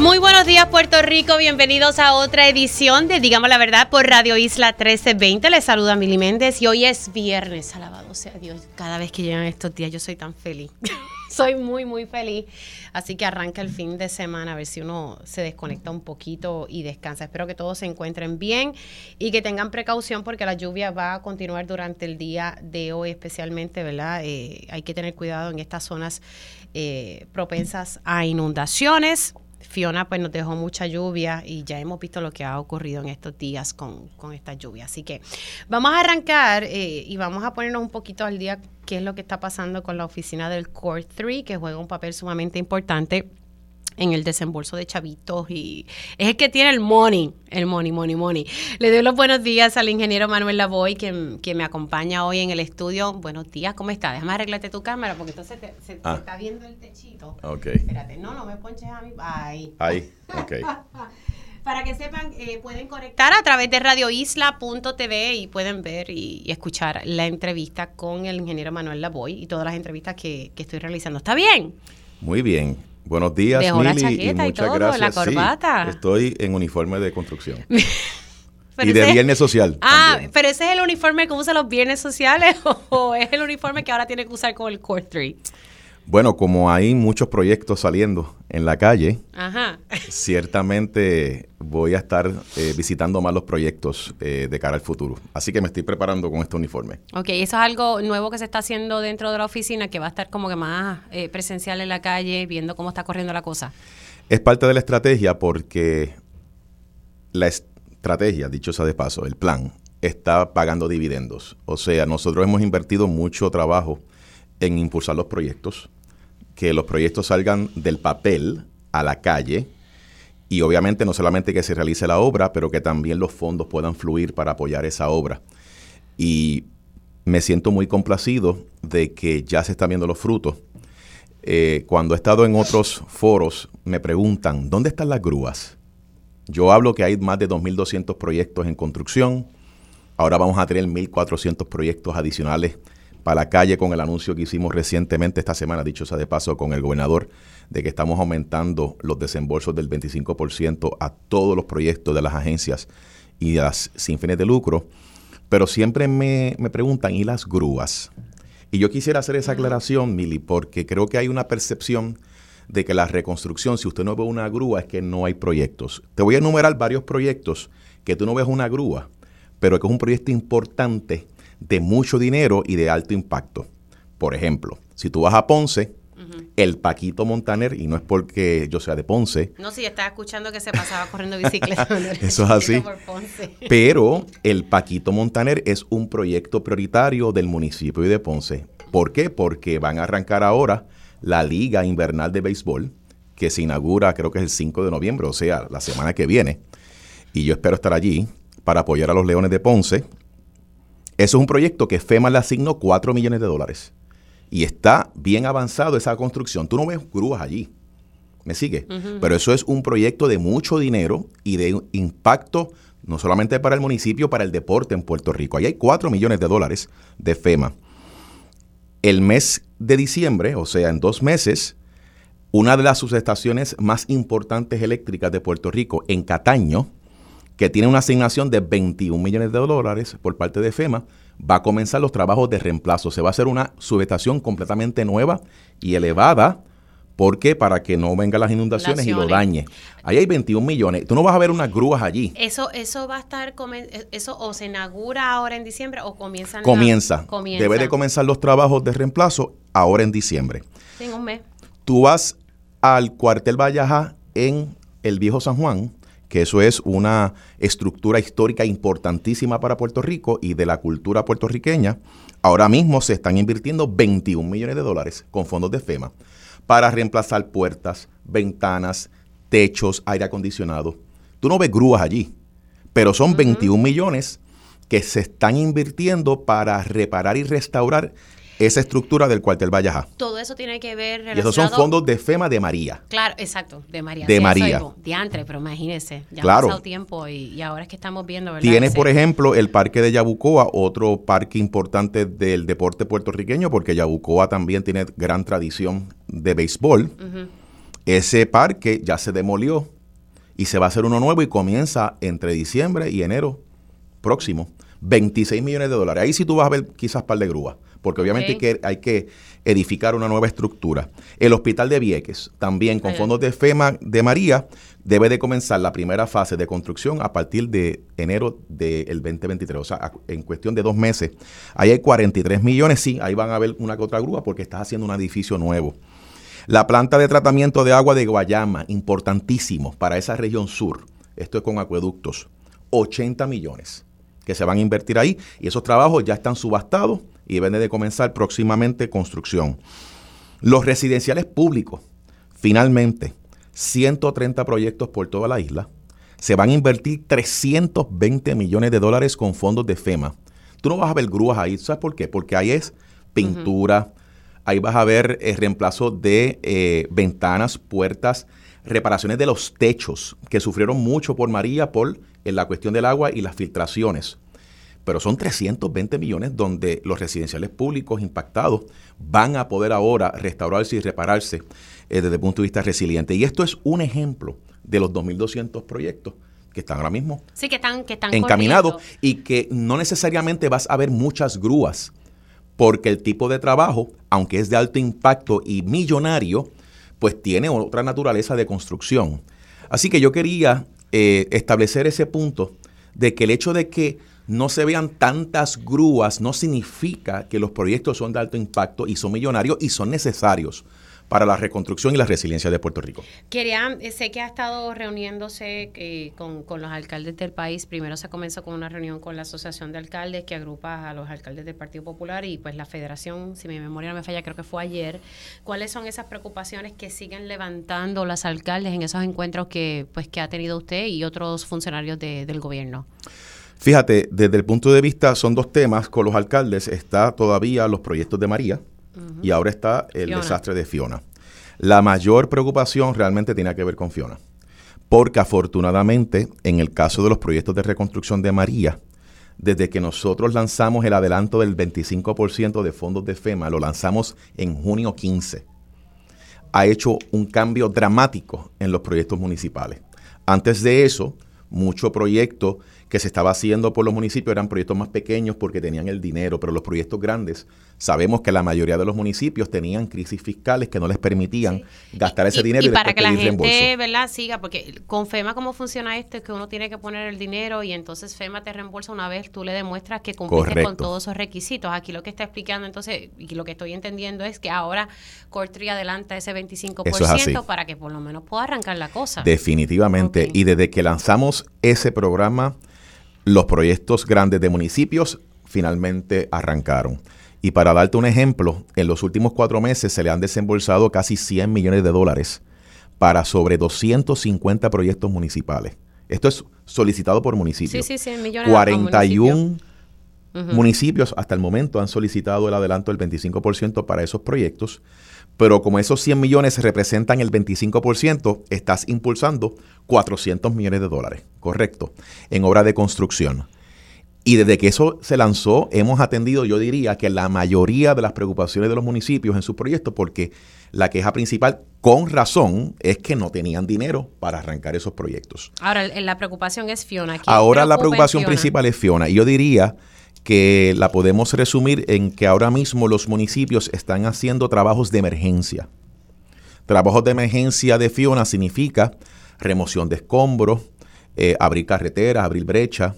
Muy buenos días Puerto Rico, bienvenidos a otra edición de Digamos la Verdad por Radio Isla 1320. Les saluda Mili Méndez y hoy es viernes, alabado sea Dios. Cada vez que llegan estos días yo soy tan feliz. soy muy, muy feliz. Así que arranca el fin de semana a ver si uno se desconecta un poquito y descansa. Espero que todos se encuentren bien y que tengan precaución porque la lluvia va a continuar durante el día de hoy especialmente, ¿verdad? Eh, hay que tener cuidado en estas zonas eh, propensas a inundaciones. Fiona pues nos dejó mucha lluvia y ya hemos visto lo que ha ocurrido en estos días con, con esta lluvia. Así que vamos a arrancar eh, y vamos a ponernos un poquito al día qué es lo que está pasando con la oficina del Core 3, que juega un papel sumamente importante en el desembolso de chavitos y es el que tiene el money, el money, money, money. Le doy los buenos días al ingeniero Manuel Lavoy, que, que me acompaña hoy en el estudio. Buenos días, ¿cómo está? Déjame arreglarte tu cámara porque entonces se, ah. está viendo el techito. Ok. Espérate, no, no me ponches a mí. Ahí. Ahí, ok. Para que sepan, eh, pueden conectar a través de radioisla.tv y pueden ver y, escuchar la entrevista con el ingeniero Manuel Lavoy y todas las entrevistas que, que estoy realizando. ¿Está bien? Muy bien. Buenos días, Dejó la chaqueta y, todo, la corbata. estoy en uniforme de construcción. y de viernes social. Ah, pero ese es el uniforme que usa los viernes sociales o es el uniforme que ahora tiene que usar con el Core 3? Bueno, como hay muchos proyectos saliendo en la calle, ciertamente voy a estar eh, visitando más los proyectos eh, de cara al futuro. Así que me estoy preparando con este uniforme. Ok, eso es algo nuevo que se está haciendo dentro de la oficina, que va a estar como que más eh, presencial en la calle, viendo cómo está corriendo la cosa. Es parte de la estrategia porque la estrategia, dicho sea de paso, el plan, está pagando dividendos. O sea, nosotros hemos invertido mucho trabajo en impulsar los proyectos, que los proyectos salgan del papel a la calle y obviamente no solamente que se realice la obra, pero que también los fondos puedan fluir para apoyar esa obra. Y me siento muy complacido de que ya se están viendo los frutos. Eh, cuando he estado en otros foros, me preguntan, ¿dónde están las grúas? Yo hablo que hay más de 2.200 proyectos en construcción. Ahora vamos a tener 1.400 proyectos adicionales para la calle con el anuncio que hicimos recientemente esta semana, dicho sea de paso, con el gobernador, de que estamos aumentando los desembolsos del 25% a todos los proyectos de las agencias y de las sin fines de lucro. Pero siempre me, me preguntan, ¿y las grúas? Y yo quisiera hacer esa aclaración, Mili, porque creo que hay una percepción de que la reconstrucción, si usted no ve una grúa, es que no hay proyectos. Te voy a enumerar varios proyectos que tú no ves una grúa, pero que es un proyecto importante de mucho dinero y de alto impacto. Por ejemplo, si tú vas a Ponce, el Paquito Montaner, y no es porque yo sea de Ponce. No, sí, estaba escuchando que se pasaba corriendo bicicleta. Eso es así. Pero el Paquito Montaner es un proyecto prioritario del municipio de Ponce. ¿Por qué? Porque van a arrancar ahora la Liga Invernal de Béisbol, que se inaugura creo que es el 5 de noviembre, o sea, la semana que viene. Y yo espero estar allí para apoyar a los Leones de Ponce eso es un proyecto que FEMA le asignó 4 millones de dólares. Y está bien avanzado esa construcción. Tú no ves grúas allí. ¿Me sigue? Pero eso es un proyecto de mucho dinero y de impacto no solamente para el municipio, para el deporte en Puerto Rico. Ahí hay 4 millones de dólares de FEMA. El mes de diciembre, o sea, en dos meses, una de las subestaciones más importantes eléctricas de Puerto Rico, en Cataño, que tiene una asignación de 21 millones de dólares por parte de FEMA, va a comenzar los trabajos de reemplazo. Se va a hacer una subestación completamente nueva y elevada. ¿Por qué? Para que no vengan las inundaciones y lo dañe. Ahí hay 21 millones. Tú no vas a ver unas grúas allí. Eso eso va a estar, eso o se inaugura ahora en diciembre o comienza. Comienza. comienza. Debe de comenzar los trabajos de reemplazo ahora en diciembre. En un mes. Tú vas al cuartel Vallaja en el Viejo San Juan que eso es una estructura histórica importantísima para Puerto Rico y de la cultura puertorriqueña. Ahora mismo se están invirtiendo 21 millones de dólares con fondos de FEMA para reemplazar puertas, ventanas, techos, aire acondicionado. Tú no ves grúas allí, pero son 21 millones que se están invirtiendo para reparar y restaurar esa estructura del cuartel Valleja. Todo eso tiene que ver Y esos son fondos de FEMA de María. Claro, exacto, de María. De María. Eso es diantre, pero imagínese, ya Claro. ha pasado tiempo y, y ahora es que estamos viendo, ¿verdad? Tienes, por ejemplo, el Parque de Yabucoa, otro parque importante del deporte puertorriqueño, porque Yabucoa también tiene gran tradición de béisbol. Ese parque ya se demolió y se va a hacer uno nuevo y comienza entre diciembre y enero próximo. 26 millones de dólares. Ahí sí tú vas a ver quizás par de grúas, porque obviamente hay, que, hay que edificar una nueva estructura. El Hospital de Vieques, también con fondos de FEMA de María, debe de comenzar la primera fase de construcción a partir de enero del 2023, o sea, en cuestión de dos meses. Ahí hay 43 millones, sí, ahí van a ver una que otra grúa porque estás haciendo un edificio nuevo. La planta de tratamiento de agua de Guayama, importantísimo para esa región sur. Esto es con acueductos. 80 millones que se van a invertir ahí y esos trabajos ya están subastados y deben de comenzar próximamente construcción. Los residenciales públicos, finalmente, 130 proyectos por toda la isla. Se van a invertir 320 millones de dólares con fondos de FEMA. Tú no vas a ver grúas ahí, ¿sabes por qué? Porque ahí es pintura, ahí vas a ver eh, reemplazo de eh, ventanas, puertas, reparaciones de los techos, que sufrieron mucho por María por eh, la cuestión del agua y las filtraciones pero son 320 millones donde los residenciales públicos impactados van a poder ahora restaurarse y repararse eh, desde el punto de vista resiliente. Y esto es un ejemplo de los 2.200 proyectos que están ahora mismo Sí, que están, que están encaminados corriendo. y que no necesariamente vas a ver muchas grúas, porque el tipo de trabajo, aunque es de alto impacto y millonario, pues tiene otra naturaleza de construcción. Así que yo quería eh, establecer ese punto de que el hecho de que no se vean tantas grúas no significa que los proyectos son de alto impacto y son millonarios y son necesarios para la reconstrucción y la resiliencia de Puerto Rico. Quería, eh, sé que ha estado reuniéndose eh, con, con los alcaldes del país. Primero se comenzó con una reunión con la Asociación de Alcaldes que agrupa a los alcaldes del Partido Popular y pues la Federación, si mi memoria no me falla, creo que fue ayer. ¿Cuáles son esas preocupaciones que siguen levantando las alcaldes en esos encuentros que pues que ha tenido usted y otros funcionarios de- del gobierno? Fíjate, desde el punto de vista, son dos temas. Con los alcaldes está todavía los proyectos de María y ahora está el Fiona. desastre de Fiona. La mayor preocupación realmente tiene que ver con Fiona. Porque afortunadamente, en el caso de los proyectos de reconstrucción de María, desde que nosotros lanzamos el adelanto del 25% de fondos de FEMA, lo lanzamos en junio 15 ha hecho un cambio dramático en los proyectos municipales. Antes de eso, mucho proyecto que se estaba haciendo por los municipios eran proyectos más pequeños porque tenían el dinero, pero los proyectos grandes, sabemos que la mayoría de los municipios tenían crisis fiscales que no les permitían gastar ese y, dinero y, y para que la gente, reembolso. ¿verdad? Siga, porque con FEMA, ¿cómo funciona esto? Es que uno tiene que poner el dinero y entonces FEMA te reembolsa una vez tú le demuestras que cumpliste con todos esos requisitos. Aquí lo que está explicando, entonces, y lo que estoy entendiendo es que ahora Cortri adelanta ese 25% Eso es para que por lo menos pueda arrancar la cosa. Definitivamente. Y desde que lanzamos ese programa, los proyectos grandes de municipios finalmente arrancaron. Y para darte un ejemplo, en los últimos cuatro meses se le han desembolsado casi 100 millones de dólares para sobre 250 proyectos municipales. Esto es solicitado por municipio. Sí, sí, sí, millones de dólares por 41 Ujú. municipios hasta el momento han solicitado el adelanto del 25% para esos proyectos, pero como esos 100 millones representan el 25%, estás impulsando 400 millones de dólares, correcto, en obra de construcción. Y desde que eso se lanzó, hemos atendido, yo diría, que la mayoría de las preocupaciones de los municipios en sus proyectos, porque la queja principal, con razón, es que no tenían dinero para arrancar esos proyectos. Ahora, la preocupación es Fiona. ¿Quién Ahora la preocupación Fiona? principal es Fiona. Y yo diría que la podemos resumir en que ahora mismo los municipios están haciendo trabajos de emergencia. Trabajos de emergencia de Fiona significa remoción de escombros, eh, abrir carreteras, abrir brechas.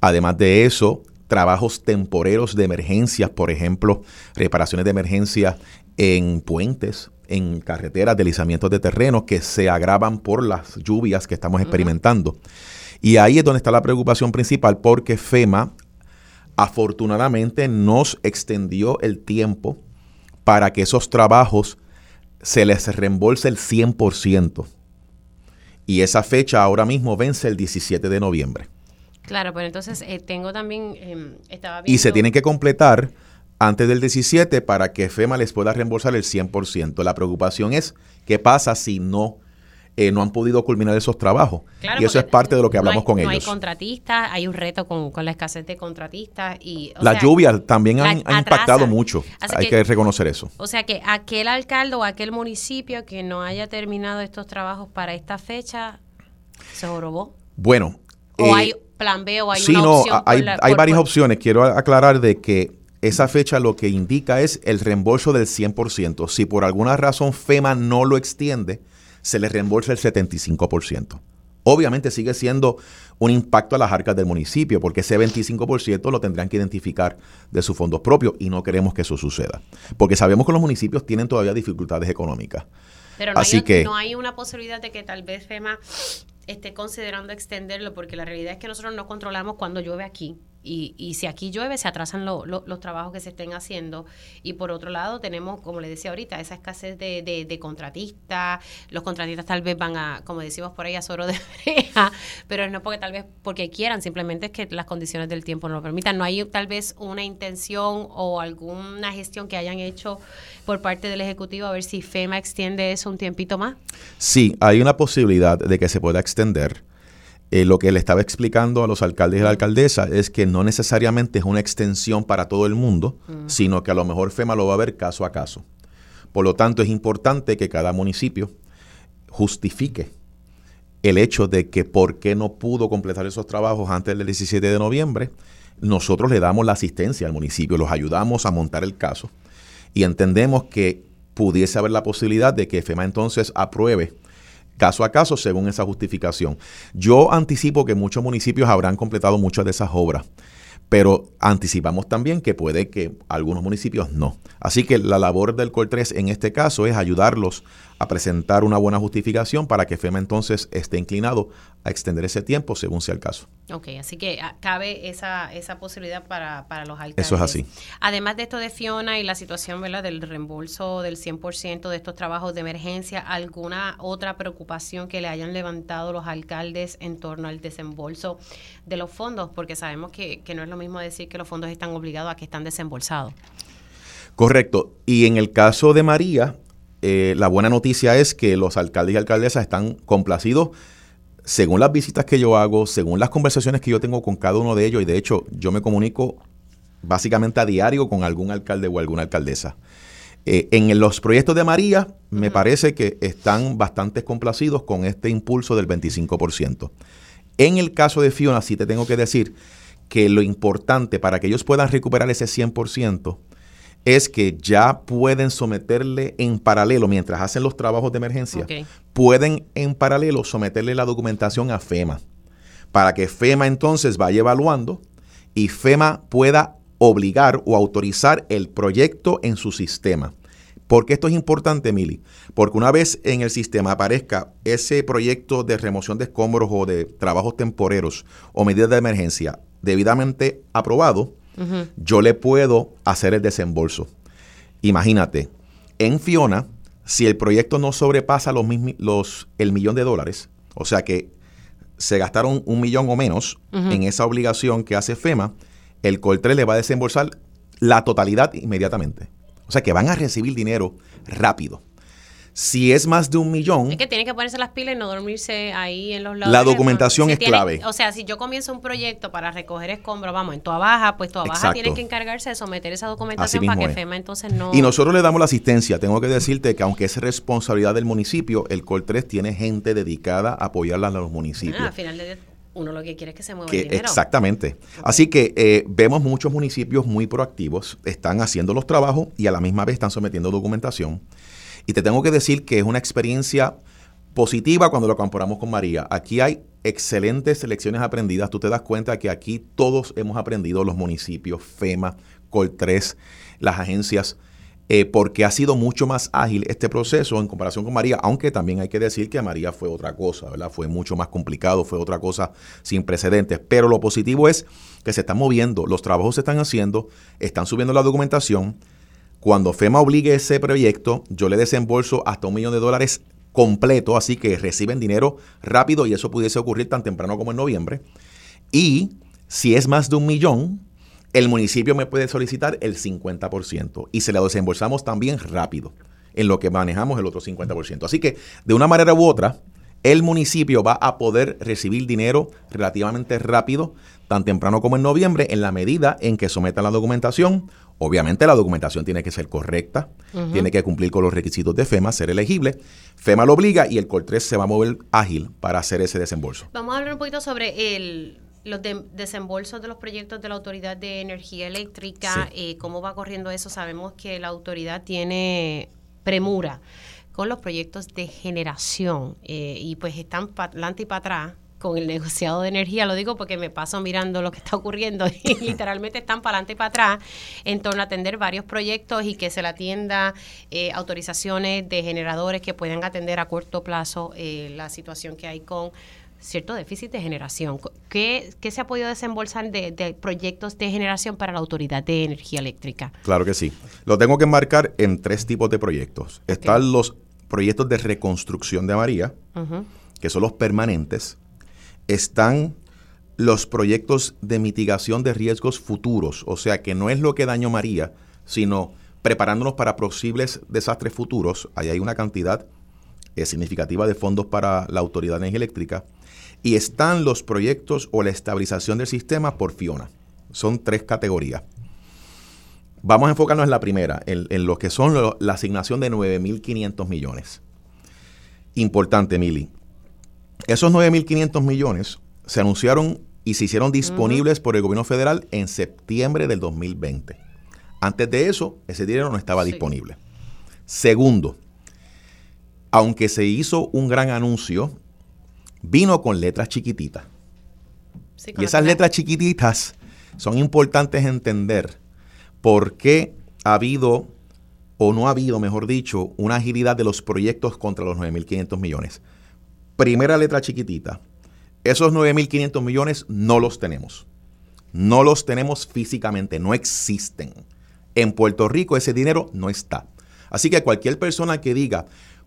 Además de eso, trabajos temporeros de emergencias, por ejemplo, reparaciones de emergencia en puentes, en carreteras, deslizamientos de terreno que se agravan por las lluvias que estamos experimentando. Y ahí es donde está la preocupación principal porque FEMA afortunadamente nos extendió el tiempo para que esos trabajos se les reembolse el 100%. Y esa fecha ahora mismo vence el 17 de noviembre. Claro, pero entonces eh, tengo también, em, estaba Y se tienen que completar antes del 17 para que FEMA les pueda reembolsar el 100%. La preocupación es qué pasa si no eh, no han podido culminar esos trabajos. y eso es parte de lo que hablamos con ellos. No hay contratistas, hay un reto con, la escasez de contratistas. y Las lluvias también han, impactado mucho, hay que, reconocer eso. O sea que aquel alcalde o aquel municipio que no haya terminado estos trabajos para esta fecha, ¿se robó? Bueno. ¿O eh, hay plan B o hay una opción? hay, hay varias opciones. Quiero aclarar de que esa fecha lo que indica es el reembolso del 100%. Si por alguna razón FEMA no lo extiende, se le reembolsa el 75%. Obviamente sigue siendo un impacto a las arcas del municipio, porque ese 25% lo tendrán que identificar de sus fondos propios y no queremos que eso suceda, porque sabemos que los municipios tienen todavía dificultades económicas. Pero no, Así hay, que, no hay una posibilidad de que tal vez FEMA esté considerando extenderlo, porque la realidad es que nosotros no controlamos cuando llueve aquí. Y, y si aquí llueve, se atrasan los trabajos que se estén haciendo. Y por otro lado, tenemos, como le decía ahorita, esa escasez de, de, contratistas. Los contratistas tal vez van a, como decimos por ahí, a soro de breja, pero no porque tal vez porque quieran, simplemente es que las condiciones del tiempo no lo permitan. No hay tal vez una intención o alguna gestión que hayan hecho por parte del Ejecutivo a ver si FEMA extiende eso un tiempito más. Sí, hay una posibilidad de que se pueda extender eh, lo que le estaba explicando a los alcaldes y a la alcaldesa es que no necesariamente es una extensión para todo el mundo, mm. sino que a lo mejor FEMA lo va a ver caso a caso. Por lo tanto, es importante que cada municipio justifique el hecho de que por qué no pudo completar esos trabajos antes del 17 de noviembre. Nosotros le damos la asistencia al municipio, los ayudamos a montar el caso y entendemos que pudiese haber la posibilidad de que FEMA entonces apruebe caso a caso según esa justificación. Yo anticipo que muchos municipios habrán completado muchas de esas obras, pero anticipamos también que puede que algunos municipios no. Así que la labor del COL 3 en este caso es ayudarlos a presentar una buena justificación para que FEMA entonces esté inclinado a extender ese tiempo según sea el caso. Ok, así que ah, cabe esa, esa posibilidad para, para los alcaldes. Eso es así. Además de esto de Fiona y la situación ¿verdad? del reembolso del 100% de estos trabajos de emergencia, ¿alguna otra preocupación que le hayan levantado los alcaldes en torno al desembolso de los fondos? Porque sabemos que, que no es lo mismo decir que los fondos están obligados a que están desembolsados. Correcto. Y en el caso de María, eh, la buena noticia es que los alcaldes y alcaldesas están complacidos según las visitas que yo hago, según las conversaciones que yo tengo con cada uno de ellos, y de hecho yo me comunico básicamente a diario con algún alcalde o alguna alcaldesa. Eh, en los proyectos de María, me parece que están bastante complacidos con este impulso del 25%. En el caso de Fiona, sí te tengo que decir que lo importante para que ellos puedan recuperar ese 100% es que ya pueden someterle en paralelo, mientras hacen los trabajos de emergencia, pueden en paralelo someterle la documentación a FEMA, para que FEMA entonces vaya evaluando y FEMA pueda obligar o autorizar el proyecto en su sistema. ¿Por qué esto es importante, Mili? Porque una vez en el sistema aparezca ese proyecto de remoción de escombros o de trabajos temporeros o medidas de emergencia debidamente aprobado, yo le puedo hacer el desembolso. Imagínate, en Fiona, si el proyecto no sobrepasa los, los, el millón de dólares, o sea que se gastaron un millón o menos en esa obligación que hace FEMA, el COL3 le va a desembolsar la totalidad inmediatamente. O sea que van a recibir dinero rápido. Si es más de un millón. Es que tiene que ponerse las pilas y no dormirse ahí en los lados. La documentación es clave. O sea, si yo comienzo un proyecto para recoger escombros, vamos, en toda baja, pues toda baja tiene que encargarse de someter esa documentación para que FEMA entonces no. Y nosotros le damos la asistencia. Tengo que decirte que aunque es responsabilidad del municipio, el COL 3 tiene gente dedicada a apoyarla a los municipios. Ah, al final de uno lo que quiere es que se mueva el dinero. Exactamente. Así que eh, vemos muchos municipios muy proactivos, están haciendo los trabajos y a la misma vez están sometiendo documentación. Y te tengo que decir que es una experiencia positiva cuando lo comparamos con María. Aquí hay excelentes lecciones aprendidas. Tú te das cuenta que aquí todos hemos aprendido, los municipios, FEMA, COL3, las agencias, eh, porque ha sido mucho más ágil este proceso en comparación con María, aunque también hay que decir que María fue otra cosa, ¿verdad? Fue mucho más complicado, fue otra cosa sin precedentes. Pero lo positivo es que se están moviendo, los trabajos se están haciendo, están subiendo la documentación, cuando FEMA obligue ese proyecto, yo le desembolso hasta un millón de dólares completo, así que reciben dinero rápido y eso pudiese ocurrir tan temprano como en noviembre. Y si es más de un millón, el municipio me puede solicitar el 50% y se lo desembolsamos también rápido, en lo que manejamos el otro 50%. Así que, de una manera u otra, el municipio va a poder recibir dinero relativamente rápido, tan temprano como en noviembre, en la medida en que someta la documentación. Obviamente la documentación tiene que ser correcta, tiene que cumplir con los requisitos de FEMA, ser elegible. FEMA lo obliga y el COR3 se va a mover ágil para hacer ese desembolso. Vamos a hablar un poquito sobre el, los desembolsos de los proyectos de la Autoridad de Energía Eléctrica, eh, cómo va corriendo eso. Sabemos que la autoridad tiene premura con los proyectos de generación eh, y pues están para adelante y para atrás con el negociado de energía, lo digo porque me paso mirando lo que está ocurriendo y literalmente están para adelante y para atrás en torno a atender varios proyectos y que se le atienda eh, autorizaciones de generadores que puedan atender a corto plazo eh, la situación que hay con cierto déficit de generación. ¿Qué, se ha podido desembolsar de, proyectos de generación para la Autoridad de Energía Eléctrica? Claro que sí. Lo tengo que enmarcar en tres tipos de proyectos. Están los proyectos de reconstrucción de María, que son los permanentes. Están los proyectos de mitigación de riesgos futuros, o sea que no es lo que dañó María, sino preparándonos para posibles desastres futuros. Ahí hay una cantidad eh, significativa de fondos para la Autoridad de Energía Eléctrica. Y están los proyectos o la estabilización del sistema por Fiona. Son tres categorías. Vamos a enfocarnos en la primera, en, lo que son la asignación de 9.500 millones. Importante, Mili. Esos 9.500 millones se anunciaron y se hicieron disponibles por el gobierno federal en septiembre del 2020. Antes de eso, ese dinero no estaba disponible. Segundo, aunque se hizo un gran anuncio, vino con letras chiquititas. y esas letras chiquititas son importantes entender por qué ha habido, o no ha habido, mejor dicho, una agilidad de los proyectos contra los 9.500 millones. Primera letra chiquitita. Esos 9.500 millones no los tenemos. No los tenemos físicamente, no existen. En Puerto Rico ese dinero no está. Así que cualquier persona que diga,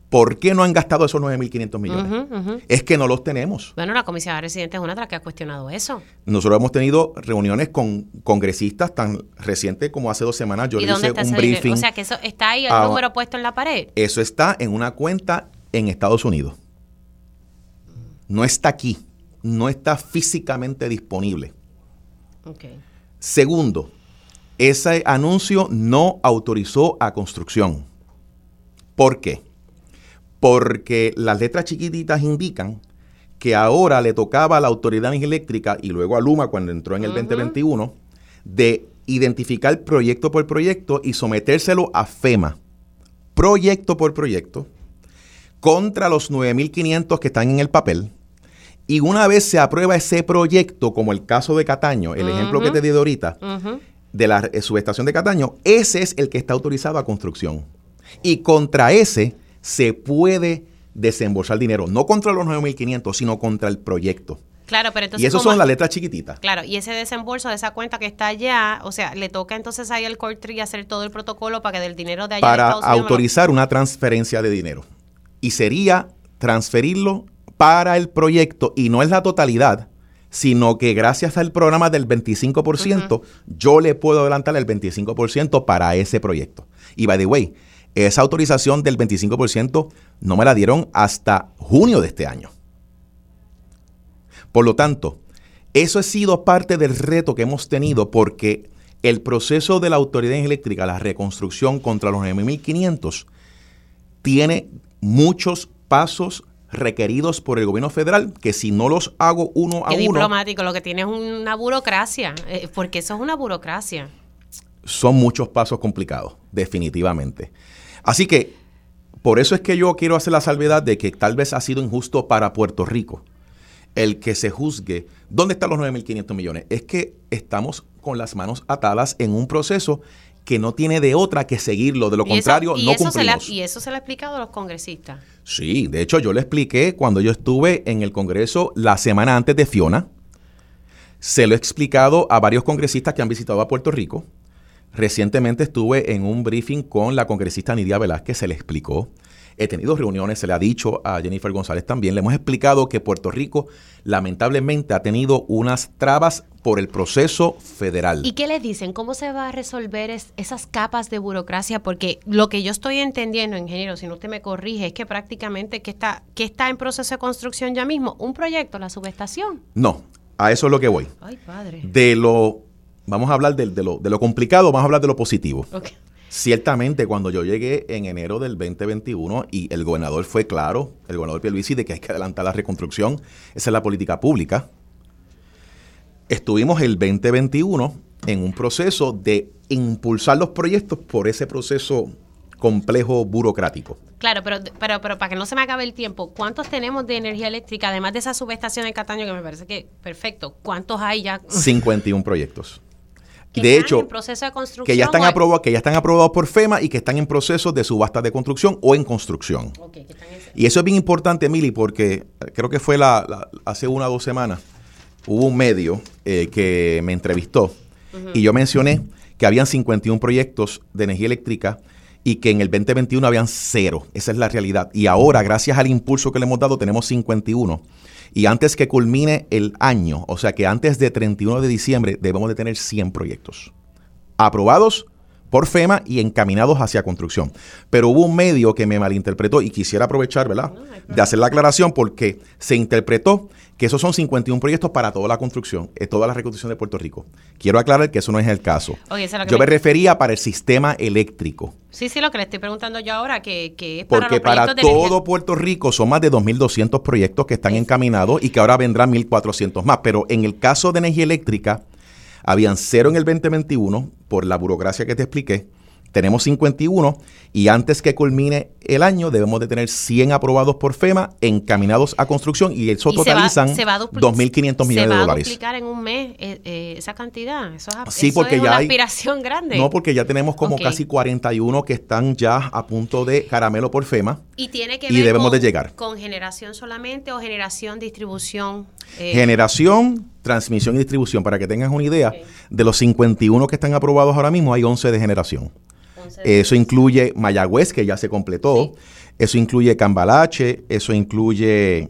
¿Por qué no han gastado esos 9.500 millones? Es que no los tenemos. Bueno, la comisaría de residentes es una de las que ha cuestionado eso. Nosotros hemos tenido reuniones con congresistas tan recientes como hace dos semanas. Yo le hice un briefing. O sea, que eso está ahí, el número puesto en la pared. Eso está en una cuenta en Estados Unidos. No está aquí. No está físicamente disponible. Okay. Segundo, ese anuncio no autorizó a construcción. ¿Por qué? porque las letras chiquititas indican que ahora le tocaba a la Autoridad Eléctrica y luego a Luma cuando entró en el 2021 de identificar proyecto por proyecto y sometérselo a FEMA, proyecto por proyecto, contra los 9.500 que están en el papel. Y una vez se aprueba ese proyecto, como el caso de Cataño, el ejemplo que te di de ahorita, de la subestación de Cataño, ese es el que está autorizado a construcción. Y contra ese se puede desembolsar dinero, no contra los 9.500, sino contra el proyecto. Claro, pero entonces. Y eso son las letras chiquititas. Claro, y ese desembolso de esa cuenta que está allá, o sea, le toca entonces ahí al Cortri hacer todo el protocolo para que del dinero de allá. Para autorizar una transferencia de dinero. Y sería transferirlo para el proyecto y no es la totalidad, sino que gracias al programa del 25%, yo le puedo adelantar el 25% para ese proyecto. Y by the way, esa autorización del 25% no me la dieron hasta junio de este año. Por lo tanto, eso ha sido parte del reto que hemos tenido porque el proceso de la autoridad eléctrica, la reconstrucción contra los 9.500, tiene muchos pasos requeridos por el gobierno federal que si no los hago uno a uno... diplomático, lo que tiene es una burocracia, eh, porque eso es una burocracia. Son muchos pasos complicados, definitivamente. Así que por eso es que yo quiero hacer la salvedad de que tal vez ha sido injusto para Puerto Rico el que se juzgue. ¿Dónde están los 9.500 millones? Es que estamos con las manos atadas en un proceso que no tiene de otra que seguirlo. De lo contrario, no cumplimos. y eso se le ha explicado a los congresistas. Sí, de hecho yo le expliqué cuando yo estuve en el Congreso la semana antes de Fiona. Se lo he explicado a varios congresistas que han visitado a Puerto Rico. Recientemente estuve en un briefing con la congresista Nidia Velázquez, se le explicó. He tenido reuniones, se le ha dicho a Jennifer González también, le hemos explicado que Puerto Rico lamentablemente ha tenido unas trabas por el proceso federal. ¿Y qué les dicen? ¿Cómo se va a resolver esas capas de burocracia? Porque lo que yo estoy entendiendo, ingeniero, si no usted me corrige, es que prácticamente que está, que está en proceso de construcción ya mismo, un proyecto, la subestación. No, a eso es lo que voy. Ay, padre. De lo, vamos a hablar de, lo, de lo complicado, vamos a hablar de lo positivo. Okay. Ciertamente, cuando yo llegué en enero del 2021 y el gobernador fue claro, el gobernador Pierluisi, de que hay que adelantar la reconstrucción, esa es la política pública, estuvimos el 2021 en un proceso de impulsar los proyectos por ese proceso complejo burocrático. Claro, pero, pero, pero para que no se me acabe el tiempo, ¿cuántos tenemos de energía eléctrica, además de esa subestación en Cataño, que me parece que perfecto? ¿Cuántos hay ya? 51 proyectos de hecho, que ya están aprobados, que ya están aprobados por FEMA y que están en proceso de subasta de construcción o en construcción. y eso es bien importante, Mili, porque creo que fue la, hace una o dos semanas hubo un medio eh, que me entrevistó y yo mencioné que habían 51 proyectos de energía eléctrica y que en el 2021 habían cero. Esa es la realidad. Y ahora, gracias al impulso que le hemos dado, tenemos 51. Y antes que culmine el año, o sea que antes de 31 de diciembre, debemos de tener 100 proyectos aprobados por FEMA y encaminados hacia construcción. Pero hubo un medio que me malinterpretó y quisiera aprovechar, ¿verdad?, de hacer la aclaración porque se interpretó que esos son 51 proyectos para toda la construcción, eh, toda la reconstrucción de Puerto Rico. Quiero aclarar que eso no es el caso. yo me, refería para el sistema eléctrico. Sí, sí, lo que le estoy preguntando yo ahora, que, que es para Porque para todo Puerto Rico son más de 2.200 proyectos que están encaminados y que ahora vendrán 1.400 más. Pero en el caso de energía eléctrica, habían cero en el 2021 por la burocracia que te expliqué. Tenemos 51 y antes que culmine el año debemos de tener 100 aprobados por FEMA encaminados a construcción y eso totalizan 2.500 millones de dólares. ¿Se va a duplicar en un mes eh, eh, esa cantidad? Eso es, sí, porque ya una hay, aspiración grande. No, porque ya tenemos como casi 41 que están ya a punto de caramelo por FEMA. Y tiene que y debemos de llegar. con generación solamente o generación, distribución. Eh. Generación, transmisión y distribución. Para que tengas una idea, de los 51 que están aprobados ahora mismo, hay 11 de generación. Eso incluye Mayagüez, que ya se completó. Eso incluye Cambalache. Eso incluye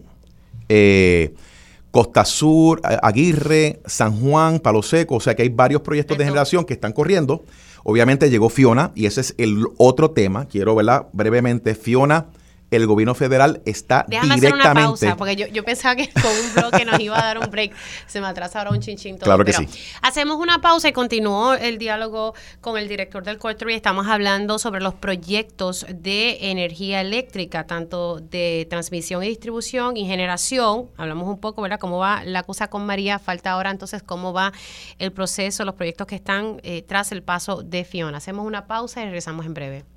eh, Costa Sur, Aguirre, San Juan, Palo Seco. O sea que hay varios proyectos de generación que están corriendo. Obviamente llegó Fiona y ese es el otro tema. Quiero, verla brevemente. Fiona el gobierno federal está Déjame directamente. Hacer una pausa, porque yo, yo, pensaba que con un bloque nos iba a dar un break. Se me atrasa ahora un chinchín todo. Claro que sí. Hacemos una pausa y continuó el diálogo con el director del y Estamos hablando sobre los proyectos de energía eléctrica, tanto de transmisión y distribución y generación. Hablamos un poco, ¿verdad? Cómo va la cosa con María. Falta ahora entonces cómo va el proceso, los proyectos que están eh, tras el paso de Fiona. Hacemos una pausa y regresamos en breve.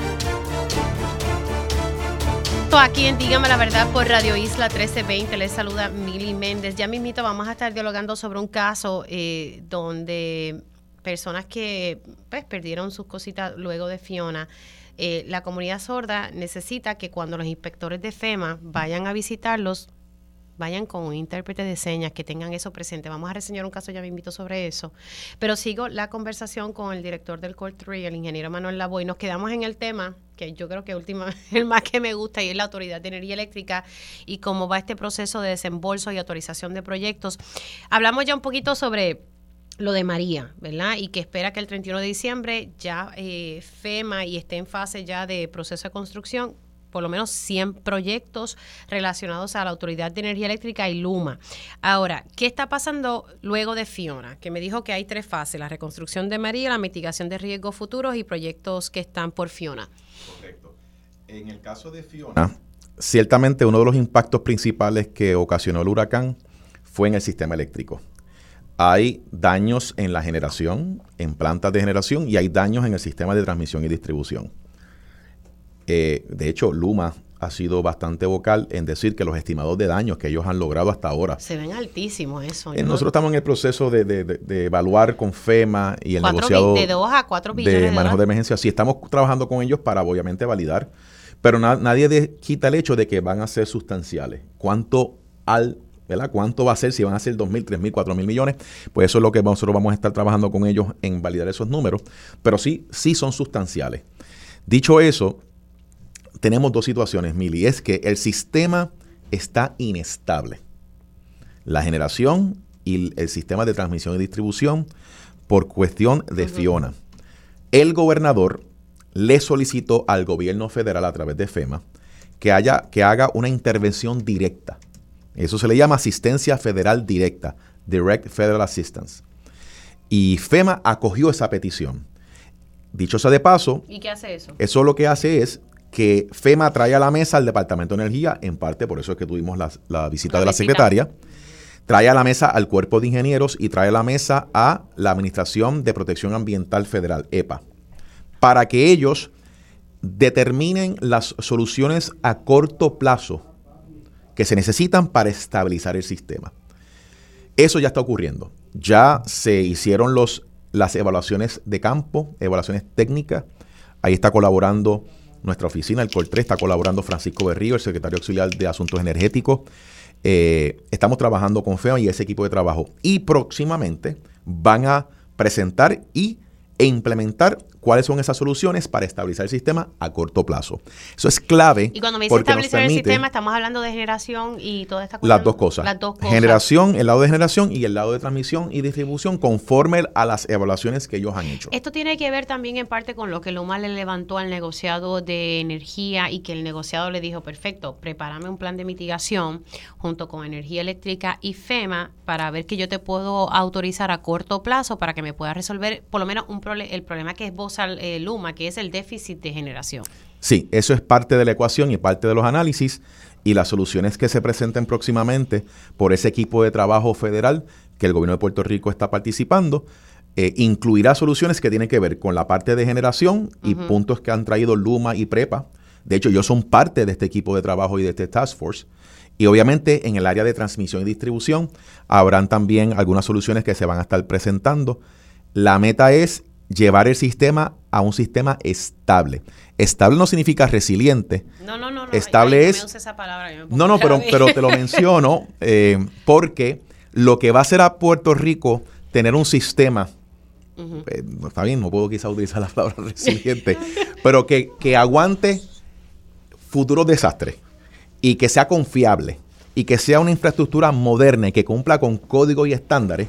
Aquí en Dígame la Verdad por Radio Isla 1320. Les saluda Mili Méndez. Ya mismito vamos a estar dialogando sobre un caso eh, donde personas que pues, perdieron sus cositas luego de Fiona. Eh, la comunidad sorda necesita que cuando los inspectores de FEMA vayan a visitarlos, vayan con un intérprete de señas, que tengan eso presente. Vamos a reseñar un caso, ya me invito sobre eso. Pero sigo la conversación con el director del Core 3, el ingeniero Manuel Labo, y nos quedamos en el tema que yo creo que última, el más que me gusta y es la Autoridad de Energía Eléctrica y cómo va este proceso de desembolso y autorización de proyectos. Hablamos ya un poquito sobre lo de María, ¿verdad? Y que espera que el 31 de diciembre ya eh, FEMA y esté en fase ya de proceso de construcción por lo menos 100 proyectos relacionados a la Autoridad de Energía Eléctrica y Luma. Ahora, ¿qué está pasando luego de Fiona? Que me dijo que hay tres fases, la reconstrucción de María, la mitigación de riesgos futuros y proyectos que están por Fiona. Correcto. En el caso de Fiona, ciertamente uno de los impactos principales que ocasionó el huracán fue en el sistema eléctrico. Hay daños en la generación, en plantas de generación, y hay daños en el sistema de transmisión y distribución. Eh, de hecho, Luma ha sido bastante vocal en decir que los estimados de daños que ellos han logrado hasta ahora. Se ven altísimos eso. Eh, nosotros estamos en el proceso de, evaluar con FEMA y el negociado de, a de, manejo de emergencia. Sí, estamos trabajando con ellos para obviamente validar, pero nadie quita el hecho de que van a ser sustanciales. ¿Cuánto al ¿verdad? ¿Cuánto va a ser? Si van a ser 2.000, 3.000, 4.000 millones, pues eso es lo que nosotros vamos a estar trabajando con ellos en validar esos números, pero sí, sí son sustanciales. Dicho eso, tenemos dos situaciones, Mili. Es que el sistema está inestable. La generación y el sistema de transmisión y distribución por cuestión de Fiona. El gobernador le solicitó al gobierno federal a través de FEMA que, haya, que haga una intervención directa. Eso se le llama asistencia federal directa, Direct Federal Assistance. Y FEMA acogió esa petición. Dicho sea de paso, ¿y qué hace eso? Eso lo que hace es que FEMA trae a la mesa al Departamento de Energía, en parte por eso es que tuvimos la, visita de la secretaria, trae a la mesa al Cuerpo de Ingenieros y trae a la mesa a la Administración de Protección Ambiental Federal, EPA, para que ellos determinen las soluciones a corto plazo que se necesitan para estabilizar el sistema. Eso ya está ocurriendo. Ya se hicieron los, las evaluaciones de campo, evaluaciones técnicas. Ahí está colaborando nuestra oficina, el COL3, está colaborando Francisco Berrío, el secretario auxiliar de Asuntos Energéticos. Eh, estamos trabajando con FEMA y ese equipo de trabajo. Y próximamente van a presentar y, e implementar cuáles son esas soluciones para estabilizar el sistema a corto plazo. Eso es clave. Y cuando me dice estabilizar el sistema, estamos hablando de generación y toda esta cosa. Las dos cosas. Las dos cosas. Generación, el lado de generación y el lado de transmisión y distribución conforme a las evaluaciones que ellos han hecho. Esto tiene que ver también en parte con lo que Luma le levantó al negociado de energía y que el negociado le dijo, perfecto, prepárame un plan de mitigación junto con energía eléctrica y FEMA para ver que yo te puedo autorizar a corto plazo para que me pueda resolver por lo menos un el problema que es vos al eh, Luma, que es el déficit de generación. Sí, eso es parte de la ecuación y parte de los análisis y las soluciones que se presenten próximamente por ese equipo de trabajo federal que el gobierno de Puerto Rico está participando. Eh, incluirá soluciones que tienen que ver con la parte de generación y puntos que han traído Luma y Prepa. De hecho, ellos son parte de este equipo de trabajo y de este task force. Y obviamente en el área de transmisión y distribución habrán también algunas soluciones que se van a estar presentando. La meta es llevar el sistema a un sistema estable. Estable no significa resiliente. No, no, no. Estable es... no, no, pero, pero te lo menciono eh, porque lo que va a hacer a Puerto Rico tener un sistema, eh, está bien, no puedo quizá utilizar la palabra resiliente, pero que, que aguante futuros desastres y que sea confiable y que sea una infraestructura moderna y que cumpla con códigos y estándares,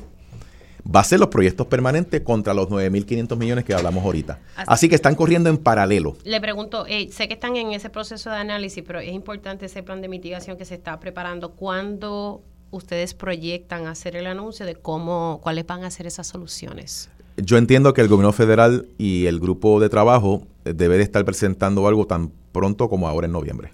va a ser los proyectos permanentes contra los 9.500 millones que hablamos ahorita. Así, que están corriendo en paralelo. Le pregunto, eh, sé que están en ese proceso de análisis, pero es importante ese plan de mitigación que se está preparando. ¿Cuándo ustedes proyectan hacer el anuncio de cómo, cuáles van a ser esas soluciones? Yo entiendo que el gobierno federal y el grupo de trabajo eh, debe de estar presentando algo tan pronto como ahora en noviembre.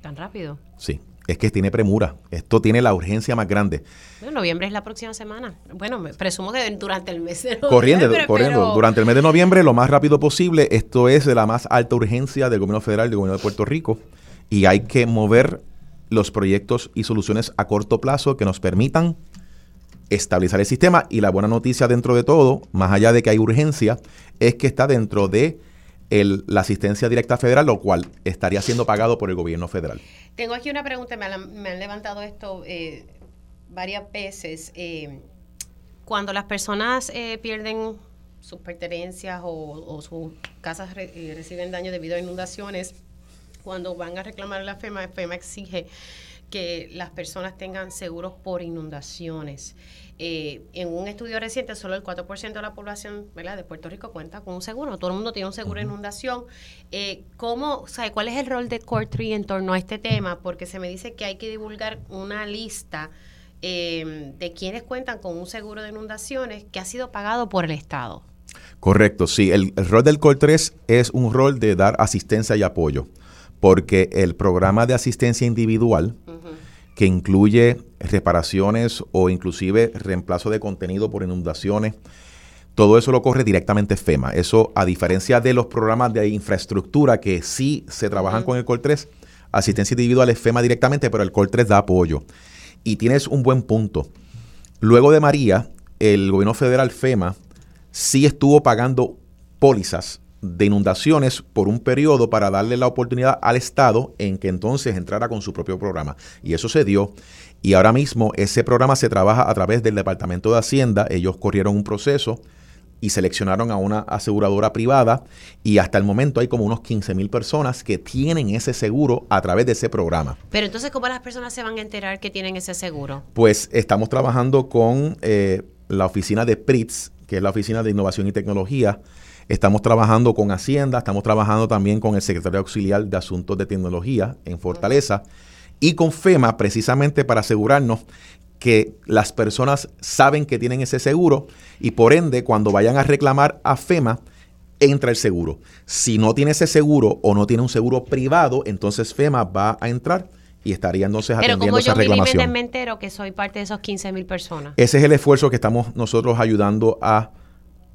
¿Tan rápido? Sí es que tiene premura. Esto tiene la urgencia más grande. Bueno, noviembre es la próxima semana. Bueno, me presumo que durante el mes de noviembre. Corriendo, corriendo. Durante el mes de noviembre, lo más rápido posible. Esto es de la más alta urgencia del gobierno federal y del gobierno de Puerto Rico. Y hay que mover los proyectos y soluciones a corto plazo que nos permitan estabilizar el sistema. Y la buena noticia dentro de todo, más allá de que hay urgencia, es que está dentro de la asistencia directa federal, lo cual estaría siendo pagado por el gobierno federal. Tengo aquí una pregunta, me han, levantado esto eh, varias veces. Eh, cuando las personas eh, pierden sus pertenencias o, sus casas reciben daño debido a inundaciones, cuando van a reclamar la FEMA, FEMA exige que las personas tengan seguros por inundaciones. Eh, en un estudio reciente, solo el 4% de la población ¿verdad? de Puerto Rico cuenta con un seguro. Todo el mundo tiene un seguro de inundación. Eh, ¿cómo, sabe, ¿Cuál es el rol de Core 3 en torno a este tema? Porque se me dice que hay que divulgar una lista eh, de quienes cuentan con un seguro de inundaciones que ha sido pagado por el Estado. Correcto, sí. El, rol del Core 3 es un rol de dar asistencia y apoyo, porque el programa de asistencia individual que incluye reparaciones o inclusive reemplazo de contenido por inundaciones. Todo eso lo corre directamente FEMA. Eso, a diferencia de los programas de infraestructura que sí se trabajan con el COL 3, asistencia individual es FEMA directamente, pero el COR 3 da apoyo. Y tienes un buen punto. Luego de María, el gobierno federal FEMA sí estuvo pagando pólizas de inundaciones por un periodo para darle la oportunidad al Estado en que entonces entrara con su propio programa. Y eso se dio. Y ahora mismo ese programa se trabaja a través del Departamento de Hacienda. Ellos corrieron un proceso y seleccionaron a una aseguradora privada y hasta el momento hay como unos 15 mil personas que tienen ese seguro a través de ese programa. Pero entonces, ¿cómo las personas se van a enterar que tienen ese seguro? Pues estamos trabajando con eh, la oficina de PRITS, que es la Oficina de Innovación y Tecnología. Estamos trabajando con Hacienda, estamos trabajando también con el Secretario Auxiliar de Asuntos de Tecnología en Fortaleza y con FEMA precisamente para asegurarnos que las personas saben que tienen ese seguro y por ende cuando vayan a reclamar a FEMA entra el seguro. Si no tiene ese seguro o no tiene un seguro privado, entonces FEMA va a entrar y estaría entonces atendiendo Pero como esa yo reclamación. me entero que soy parte de esos 15 mil personas. Ese es el esfuerzo que estamos nosotros ayudando a,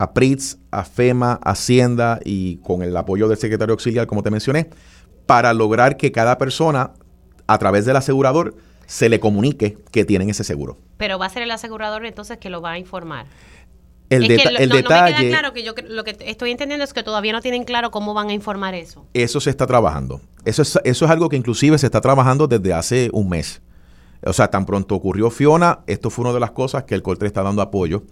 a PRITS, a FEMA, Hacienda y con el apoyo del secretario auxiliar, como te mencioné, para lograr que cada persona, a través del asegurador, se le comunique que tienen ese seguro. Pero va a ser el asegurador entonces que lo va a informar. El, es que deta- lo- el no, no me detalle, queda claro que yo lo que estoy entendiendo es que todavía no tienen claro cómo van a informar eso. eso se está trabajando. Eso es, eso es algo que inclusive se está trabajando desde hace un mes. O sea, tan pronto ocurrió Fiona, esto fue una de las cosas que el Coltre está dando apoyo,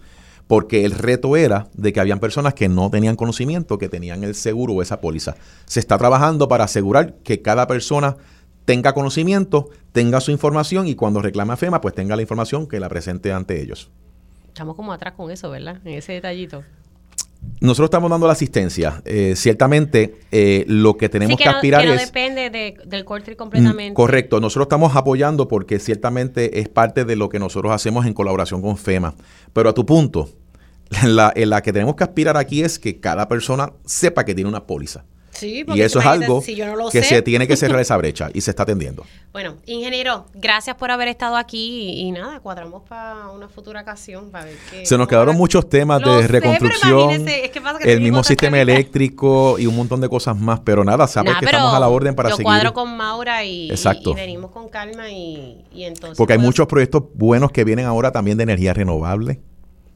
porque el reto era de que habían personas que no tenían conocimiento, que tenían el seguro o esa póliza. Se está trabajando para asegurar que cada persona tenga conocimiento, tenga su información y cuando reclame a FEMA, pues tenga la información que la presente ante ellos. Estamos como atrás con eso, ¿verdad? En ese detallito. Nosotros estamos dando la asistencia. Eh, ciertamente, eh, lo que tenemos sí, que, que, no, aspirar que no es... depende de- del corte Mm, completamente. Correcto, nosotros estamos apoyando porque ciertamente es parte de lo que nosotros hacemos en colaboración con FEMA. Pero a tu punto, la, en la que tenemos que aspirar aquí es que cada persona sepa que tiene una póliza. Sí, Y eso es algo si no que sé. se tiene que cerrar esa brecha y se está atendiendo. Bueno, ingeniero, gracias por haber estado aquí y, y nada, cuadramos para una futura ocasión para ver qué. Se nos quedaron muchos temas Lo de reconstrucción, imagínese, es que pasa que el mismo sistema eléctrico y un montón de cosas más. Pero nada, sabes Nah, que estamos a la orden para yo seguir. cuadro con Maura y, Exacto. y venimos con calma y, entonces. Porque hay puedo- muchos proyectos buenos que vienen ahora también de energía renovable,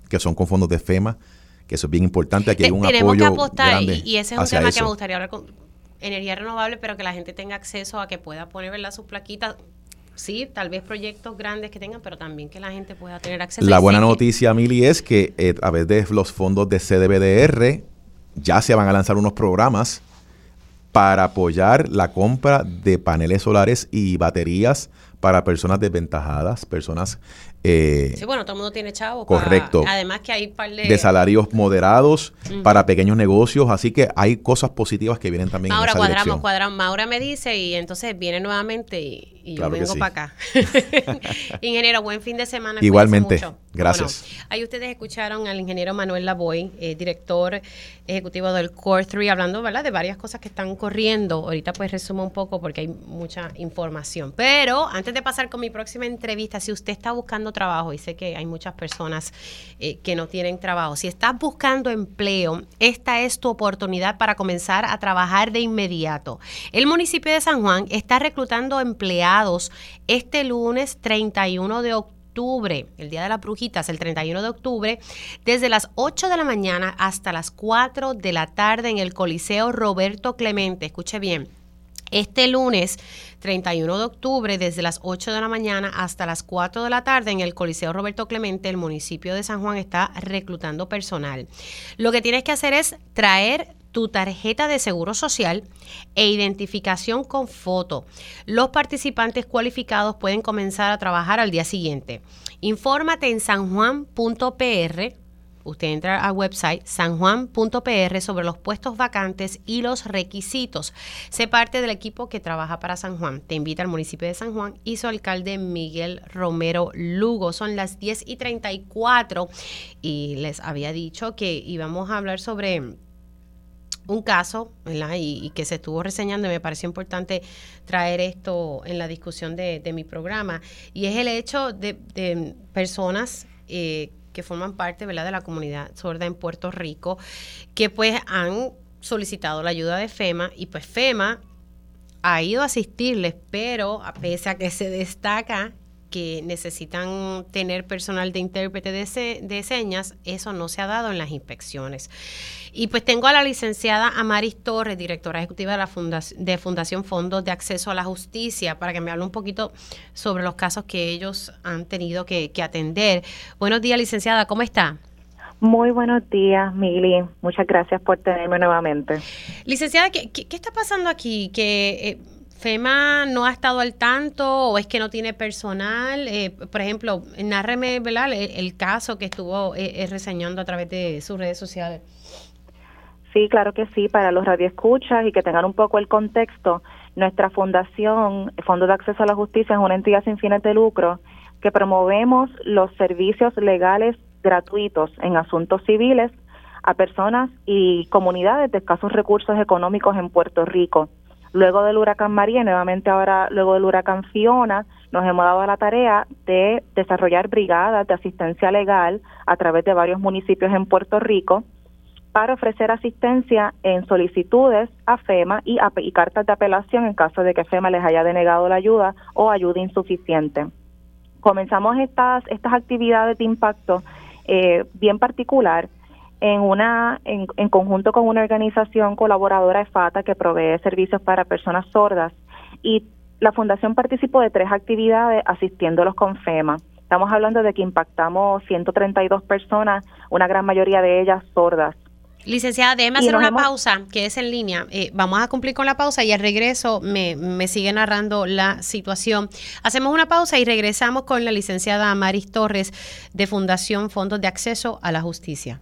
que son con fondos de FEMA, que eso es bien importante. Aquí hay un tenemos apoyo que apostar grande y, y ese es un tema que me gustaría hablar con energía renovable, pero que la gente tenga acceso a que pueda poner ¿verdad? sus plaquitas. Sí, tal vez proyectos grandes que tengan, pero también que la gente pueda tener acceso. La buena sé que- noticia, Mili, es que eh, a través de los fondos de CDBDR ya se van a lanzar unos programas para apoyar la compra de paneles solares y baterías para personas desventajadas, personas eh, Sí, bueno, todo el mundo tiene chavo. Correcto. además que hay par de... de salarios moderados para pequeños negocios, así que hay cosas positivas que vienen también Ahora en esa cuadramos, dirección. cuadramos. Maura me dice y entonces viene nuevamente y, y Claro yo vengo sí. para acá. ingeniero, buen fin de semana. Igualmente. mucho. Gracias. Bueno, ahí ustedes escucharon al ingeniero Manuel Lavoy, eh, director ejecutivo del Core 3, hablando ¿verdad? de varias cosas que están corriendo. Ahorita pues resumo un poco porque hay mucha información. Pero antes de pasar con mi próxima entrevista, si usted está buscando trabajo, y sé que hay muchas personas eh, que no tienen trabajo, si estás buscando empleo, esta es tu oportunidad para comenzar a trabajar de inmediato. El municipio de San Juan está reclutando empleados este lunes 31 de octubre el Día de las Brujitas, el 31 de octubre, desde las 8 de la mañana hasta las 4 de la tarde en el Coliseo Roberto Clemente. Escuche bien. Este lunes 31 de octubre, desde las 8 de la mañana hasta las 4 de la tarde en el Coliseo Roberto Clemente, el municipio de San Juan está reclutando personal. Lo que tienes que hacer es traer tu tarjeta de seguro social e identificación con foto. Los participantes cualificados pueden comenzar a trabajar al día siguiente. Infórmate en sanjuan.pr Usted entra al website sanjuan.pr sobre los puestos vacantes y los requisitos. Sé parte del equipo que trabaja para San Juan. Te invita al municipio de San Juan y su alcalde Miguel Romero Lugo. Son las 10 y 34 y les había dicho que íbamos a hablar sobre un caso, ¿verdad? Y, que se estuvo reseñando y me pareció importante traer esto en la discusión de, mi programa. Y es el hecho de, personas eh, que forman parte, ¿verdad? De la comunidad sorda en Puerto Rico, que pues han solicitado la ayuda de FEMA y pues FEMA ha ido a asistirles, pero a pese a que se destaca que necesitan tener personal de intérprete de, señas, eso no se ha dado en las inspecciones. Y pues tengo a la licenciada Amaris Torres, directora ejecutiva de la Fundación, de Fundación Fondos de Acceso a la Justicia, para que me hable un poquito sobre los casos que ellos han tenido que, atender. Buenos días, licenciada, ¿cómo está? Muy buenos días, Mili. Muchas gracias por tenerme nuevamente. Licenciada, ¿qué, está pasando aquí? Que eh, FEMA no ha estado al tanto o es que no tiene personal. Eh, por ejemplo, narreme. El, caso que estuvo eh, eh, reseñando a través de sus redes sociales. Sí, claro que sí, para los radioescuchas y que tengan un poco el contexto, nuestra fundación, Fondo de Acceso a la Justicia, es una entidad sin fines de lucro que promovemos los servicios legales gratuitos en asuntos civiles a personas y comunidades de escasos recursos económicos en Puerto Rico. Luego del huracán María, nuevamente ahora luego del huracán Fiona, nos hemos dado la tarea de desarrollar brigadas de asistencia legal a través de varios municipios en Puerto Rico para ofrecer asistencia en solicitudes a FEMA y, y cartas de apelación en caso de que FEMA les haya denegado la ayuda o ayuda insuficiente. Comenzamos estas, estas actividades de impacto eh, bien particular en una en, conjunto con una organización colaboradora de FATA que provee servicios para personas sordas y la fundación participó de tres actividades asistiéndolos con FEMA. Estamos hablando de que impactamos 132 personas, una gran mayoría de ellas sordas. Licenciada, déjeme hacer una pausa, que es en línea. Eh, vamos a cumplir con la pausa y al regreso me, me sigue narrando la situación. Hacemos una pausa y regresamos con la licenciada Maris Torres de Fundación Fondos de Acceso a la Justicia.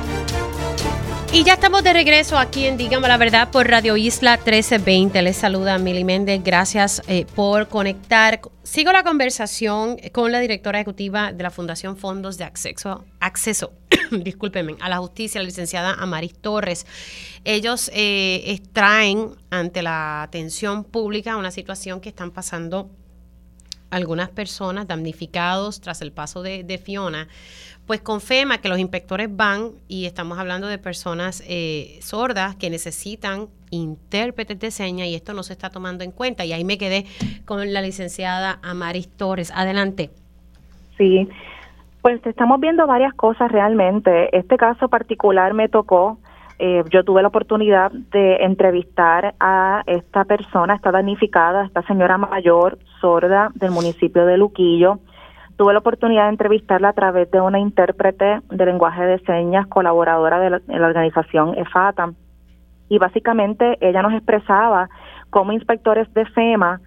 y ya estamos de regreso aquí en Dígame la Verdad por Radio Isla 1320. Les saluda Mili Méndez. Gracias eh, por conectar. Sigo la conversación con la directora ejecutiva de la Fundación Fondos de Acceso, Acceso discúlpenme, a la Justicia, la licenciada Amaris Torres. Ellos eh, extraen ante la atención pública una situación que están pasando algunas personas damnificados tras el paso de, de Fiona pues con que los inspectores van y estamos hablando de personas eh, sordas que necesitan intérpretes de señas y esto no se está tomando en cuenta. Y ahí me quedé con la licenciada Amaris Torres. Adelante. Sí, pues estamos viendo varias cosas realmente. Este caso particular me tocó. Eh, yo tuve la oportunidad de entrevistar a esta persona, esta damnificada, esta señora mayor sorda del municipio de Luquillo tuve la oportunidad de entrevistarla a través de una intérprete de lenguaje de señas colaboradora de la, organización EFATA. Y básicamente ella nos expresaba cómo inspectores de FEMA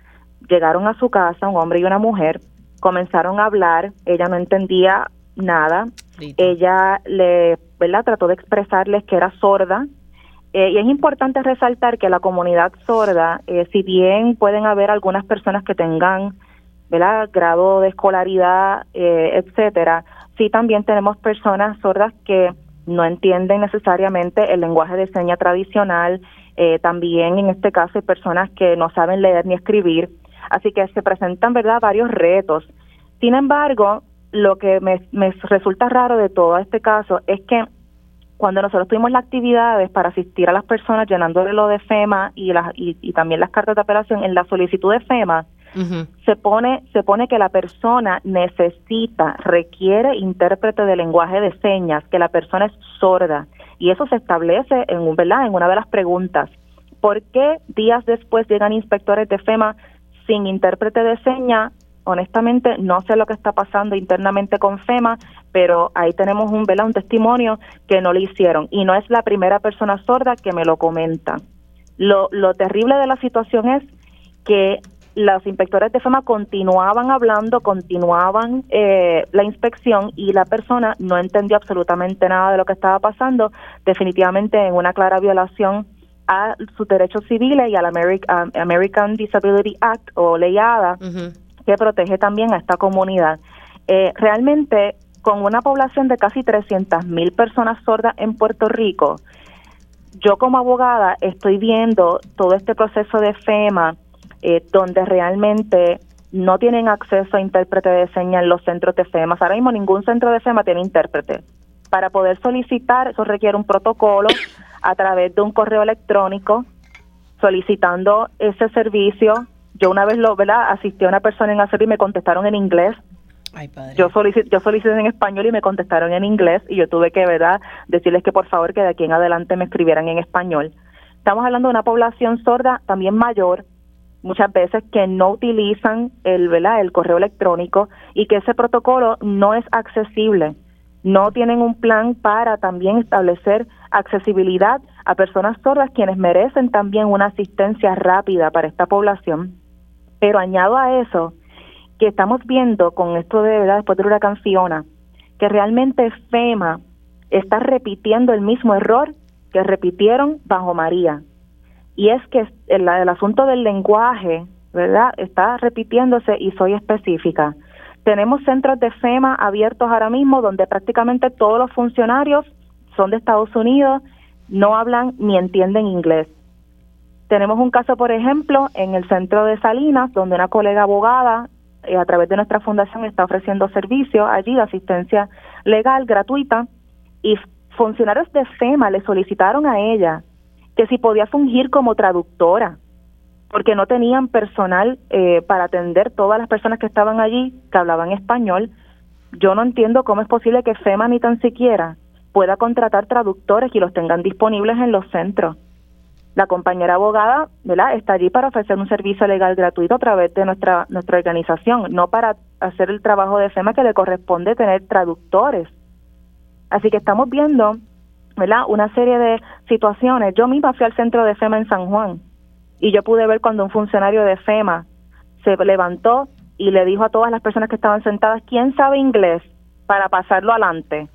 llegaron a su casa, un hombre y una mujer, comenzaron a hablar, ella no entendía nada, ella le, ¿verdad? Trató de expresarles que era sorda, eh, y es importante resaltar que la comunidad sorda, eh, si bien pueden haber algunas personas que tengan ¿verdad? grado de escolaridad, eh, etcétera. Sí, también tenemos personas sordas que no entienden necesariamente el lenguaje de seña tradicional. Eh, también en este caso hay personas que no saben leer ni escribir. Así que se presentan, ¿verdad?, varios retos. Sin embargo, lo que me, resulta raro de todo este caso es que cuando nosotros tuvimos las actividades para asistir a las personas llenándole lo de FEMA y, y también las cartas de apelación en la solicitud de FEMA, se pone se pone que la persona necesita, requiere intérprete de lenguaje de señas, que la persona es sorda y eso se establece en un, ¿verdad? En una de las preguntas. ¿Por qué días después llegan inspectores de FEMA sin intérprete de señas? Honestamente, no sé lo que está pasando internamente con FEMA, pero ahí tenemos un, ¿verdad? un testimonio que no le hicieron. Y no es la primera persona sorda que me lo comenta. Lo, lo terrible de la situación es que los inspectores de FEMA continuaban hablando, continuaban eh, la inspección y la persona no entendió absolutamente nada de lo que estaba pasando, definitivamente en una clara violación a sus derechos civiles y al American, Disability Act o ley ADA, que protege también a esta comunidad. Eh, realmente con una población de casi 300 mil personas sordas en Puerto Rico, yo como abogada estoy viendo todo este proceso de FEMA eh, donde realmente no tienen acceso a intérprete de señas en los centros de FEMA. Ahora mismo ningún centro de FEMA tiene intérprete. Para poder solicitar, eso requiere un protocolo a través de un correo electrónico solicitando ese servicio. Yo una vez lo, ¿verdad? Asistí a una persona en hacer y me contestaron en inglés yo solicité, yo solicité en español y me contestaron en inglés y yo tuve que, ¿verdad?, decirles que por favor que de aquí en adelante me escribieran en español. Estamos hablando de una población sorda también mayor, muchas veces que no utilizan el, ¿verdad? el correo electrónico y que ese protocolo no es accesible. No tienen un plan para también establecer accesibilidad a personas sordas quienes merecen también una asistencia rápida para esta población. Pero añado a eso que estamos viendo con esto de verdad después del huracán Fiona, que realmente FEMA está repitiendo el mismo error que repitieron bajo María. Y es que el, el asunto del lenguaje, ¿verdad? Está repitiéndose y soy específica. Tenemos centros de FEMA abiertos ahora mismo donde prácticamente todos los funcionarios son de Estados Unidos, no hablan ni entienden inglés. Tenemos un caso, por ejemplo, en el centro de Salinas, donde una colega abogada eh, a través de nuestra fundación está ofreciendo servicios allí asistencia legal gratuita y funcionarios de FEMA le solicitaron a ella que si podía fungir como traductora porque no tenían personal eh, para atender todas las personas que estaban allí que hablaban español. Yo no entiendo cómo es posible que FEMA ni tan siquiera pueda contratar traductores y los tengan disponibles en los centros la compañera abogada ¿verdad? está allí para ofrecer un servicio legal gratuito a través de nuestra, nuestra organización, no para hacer el trabajo de FEMA que le corresponde tener traductores. Así que estamos viendo ¿verdad? una serie de situaciones. Yo misma fui al centro de FEMA en San Juan y yo pude ver cuando un funcionario de FEMA se levantó y le dijo a todas las personas que estaban sentadas, ¿quién sabe inglés para pasarlo adelante?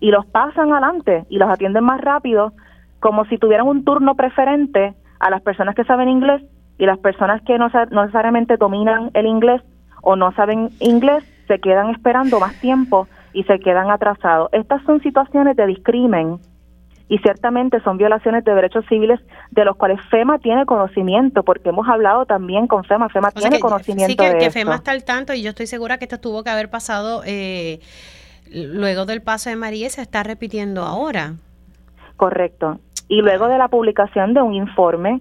Y los pasan adelante y los atienden más rápido como si tuvieran un turno preferente a las personas que saben inglés y las personas que no, necesariamente dominan el inglés o no saben inglés se quedan esperando más tiempo y se quedan atrasados. Estas son situaciones de discrimen y ciertamente son violaciones de derechos civiles de los cuales FEMA tiene conocimiento, porque hemos hablado también con FEMA, FEMA tiene conocimiento sí, que, que FEMA está al tanto y yo estoy segura que esto tuvo que haber pasado eh, luego del paso de María y se está repitiendo ahora. Correcto. Y luego de la publicación de un informe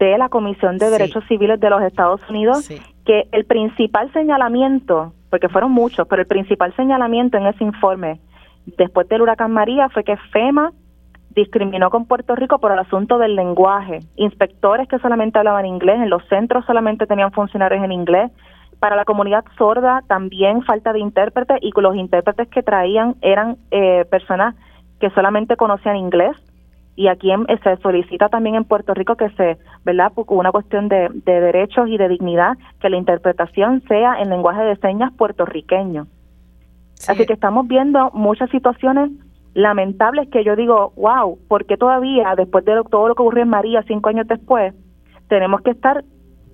de la Comisión de Derechos Civiles de los Estados Unidos, que el principal señalamiento, porque fueron muchos, pero el principal señalamiento en ese informe después del huracán María fue que FEMA discriminó con Puerto Rico por el asunto del lenguaje. Inspectores que solamente hablaban inglés, en los centros solamente tenían funcionarios en inglés. Para la comunidad sorda también falta de intérpretes y los intérpretes que traían eran eh, personas que solamente conocían inglés y aquí se solicita también en Puerto Rico que se, ¿verdad? Una cuestión de, derechos y de dignidad, que la interpretación sea en lenguaje de señas puertorriqueño. Así que estamos viendo muchas situaciones lamentables que yo digo, wow, ¿por qué todavía, después de todo lo que ocurrió en María cinco años después, tenemos que estar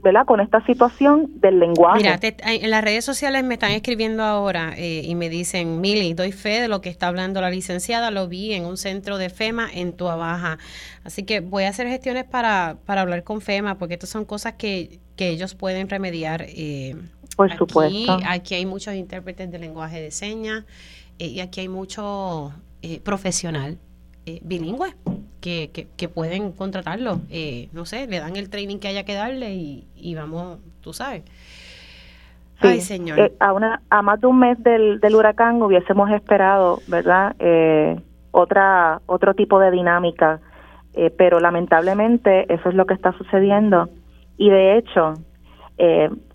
¿verdad? con esta situación del lenguaje. Mira, en las redes sociales me están escribiendo ahora eh, y me dicen, Mili, doy fe de lo que está hablando la licenciada, lo vi en un centro de FEMA en Tua Baja. Así que voy a hacer gestiones para, para hablar con FEMA, porque estas son cosas que, que ellos pueden remediar. Eh, Por supuesto. Aquí hay muchos intérpretes de lenguaje de señas eh, y aquí hay mucho profesional bilingüe que, que, pueden contratarlo. Eh, no sé, le dan el training que haya que darle y, vamos, tú sabes. Ay, señor. Eh, a, una, a más de un mes del, del huracán hubiésemos esperado, ¿verdad? Eh, otra otro tipo de dinámica, pero lamentablemente eso es lo que está sucediendo. Y de hecho,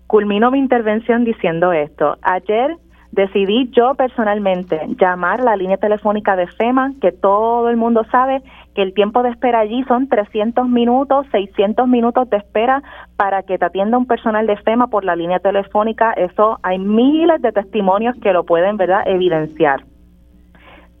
culmino mi intervención diciendo esto. Ayer decidí yo personalmente llamar la línea telefónica de FEMA, que todo el mundo sabe que el tiempo de espera allí son 300 minutos, 600 minutos de espera para que te atienda un personal de FEMA por la línea telefónica. Eso hay miles de testimonios que lo pueden, ¿verdad?, evidenciar.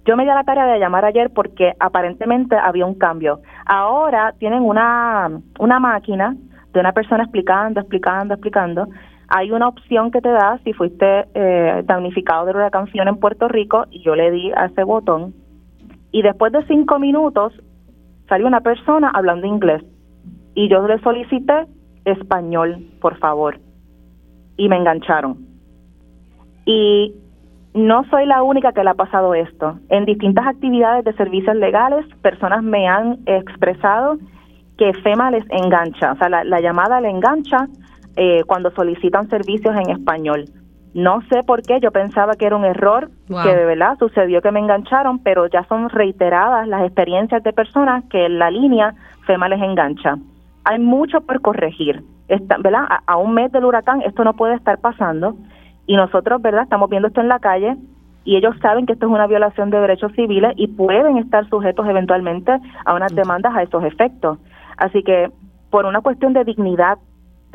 Yo me di a la tarea de llamar ayer porque aparentemente había un cambio. Ahora tienen una, una máquina de una persona explicando, explicando, explicando, hay una opción que te da si fuiste eh, damnificado del huracán Fiona en Puerto Rico y yo le di a ese botón y después de cinco minutos salió una persona hablando inglés y yo le solicité español, por favor, y me engancharon. Y no soy la única que le ha pasado esto. En distintas actividades de servicios legales, personas me han expresado que FEMA les engancha, o sea, la, llamada le engancha eh, cuando solicitan servicios en español. No sé por qué, yo pensaba que era un error, que de verdad sucedió que me engancharon, pero ya son reiteradas las experiencias de personas que en la línea FEMA les engancha. Hay mucho por corregir, ¿verdad? a un mes del huracán esto no puede estar pasando y nosotros, ¿verdad? Estamos viendo esto en la calle y ellos saben que esto es una violación de derechos civiles y pueden estar sujetos eventualmente a unas demandas a esos efectos. Así que por una cuestión de dignidad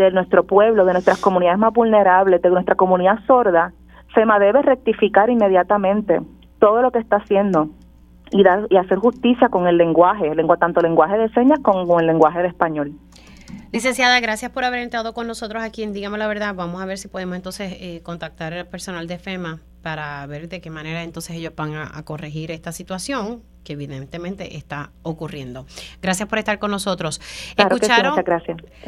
de nuestro pueblo, de nuestras comunidades más vulnerables, de nuestra comunidad sorda, FEMA debe rectificar inmediatamente todo lo que está haciendo y, dar, y hacer justicia con el lenguaje, lengua, tanto lenguaje de señas como el lenguaje de español. Licenciada, gracias por haber entrado con nosotros aquí en Dígame la Verdad. Vamos a ver si podemos entonces eh, contactar al personal de FEMA para ver de qué manera entonces ellos van a, corregir esta situación que evidentemente está ocurriendo. Gracias por estar con nosotros. Escucharon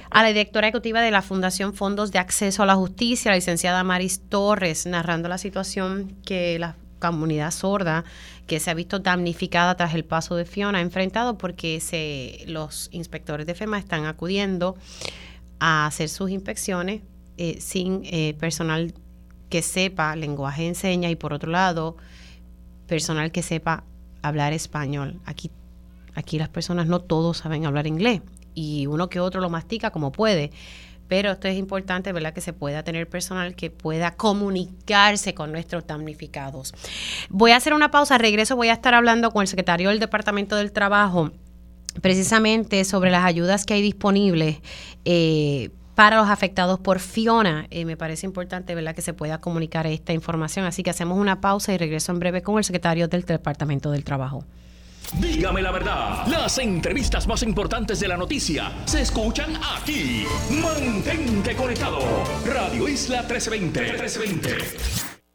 a la directora ejecutiva de la Fundación Fondos de Acceso a la Justicia, la licenciada Maris Torres, narrando la situación que la comunidad sorda que se ha visto damnificada tras el paso de Fiona ha enfrentado porque se, los inspectores de FEMA están acudiendo a hacer sus inspecciones eh, sin eh, personal que sepa lenguaje de señas y por otro lado personal que sepa hablar español. Aquí, aquí las personas no todos saben hablar inglés y uno que otro lo mastica como puede pero esto es importante, ¿verdad? Que se pueda tener personal que pueda comunicarse con nuestros damnificados. Voy a hacer una pausa, regreso, voy a estar hablando con el secretario del Departamento del Trabajo precisamente sobre las ayudas que hay disponibles. Eh, para los afectados por Fiona. Eh, me parece importante ¿verdad? que se pueda comunicar esta información. Así que hacemos una pausa y regreso en breve con el secretario del Departamento del Trabajo. Dígame la verdad, las entrevistas más importantes de la noticia se escuchan aquí. Mantente conectado. Radio Isla 1320. 1320.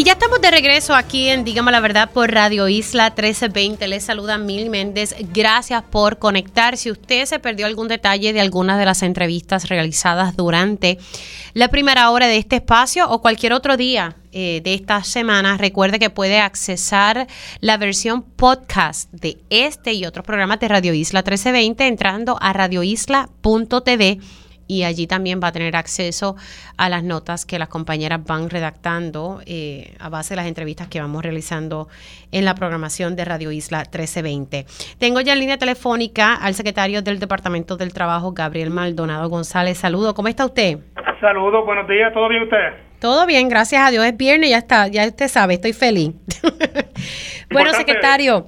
Y ya estamos de regreso aquí en Dígame la Verdad por Radio Isla 1320. Les saluda Mil Méndez. Gracias por conectar. Si usted se perdió algún detalle de algunas de las entrevistas realizadas durante la primera hora de este espacio o cualquier otro día eh, de esta semana, recuerde que puede accesar la versión podcast de este y otros programas de Radio Isla 1320 entrando a radioisla.tv y allí también va a tener acceso a las notas que las compañeras van redactando eh, a base de las entrevistas que vamos realizando en la programación de Radio Isla 1320. Tengo ya en línea telefónica al secretario del Departamento del Trabajo, Gabriel Maldonado González. Saludo, ¿cómo está usted? Saludos, buenos días, ¿todo bien usted? Todo bien, gracias a Dios. Es viernes, ya está, ya usted sabe, estoy feliz. bueno, secretario.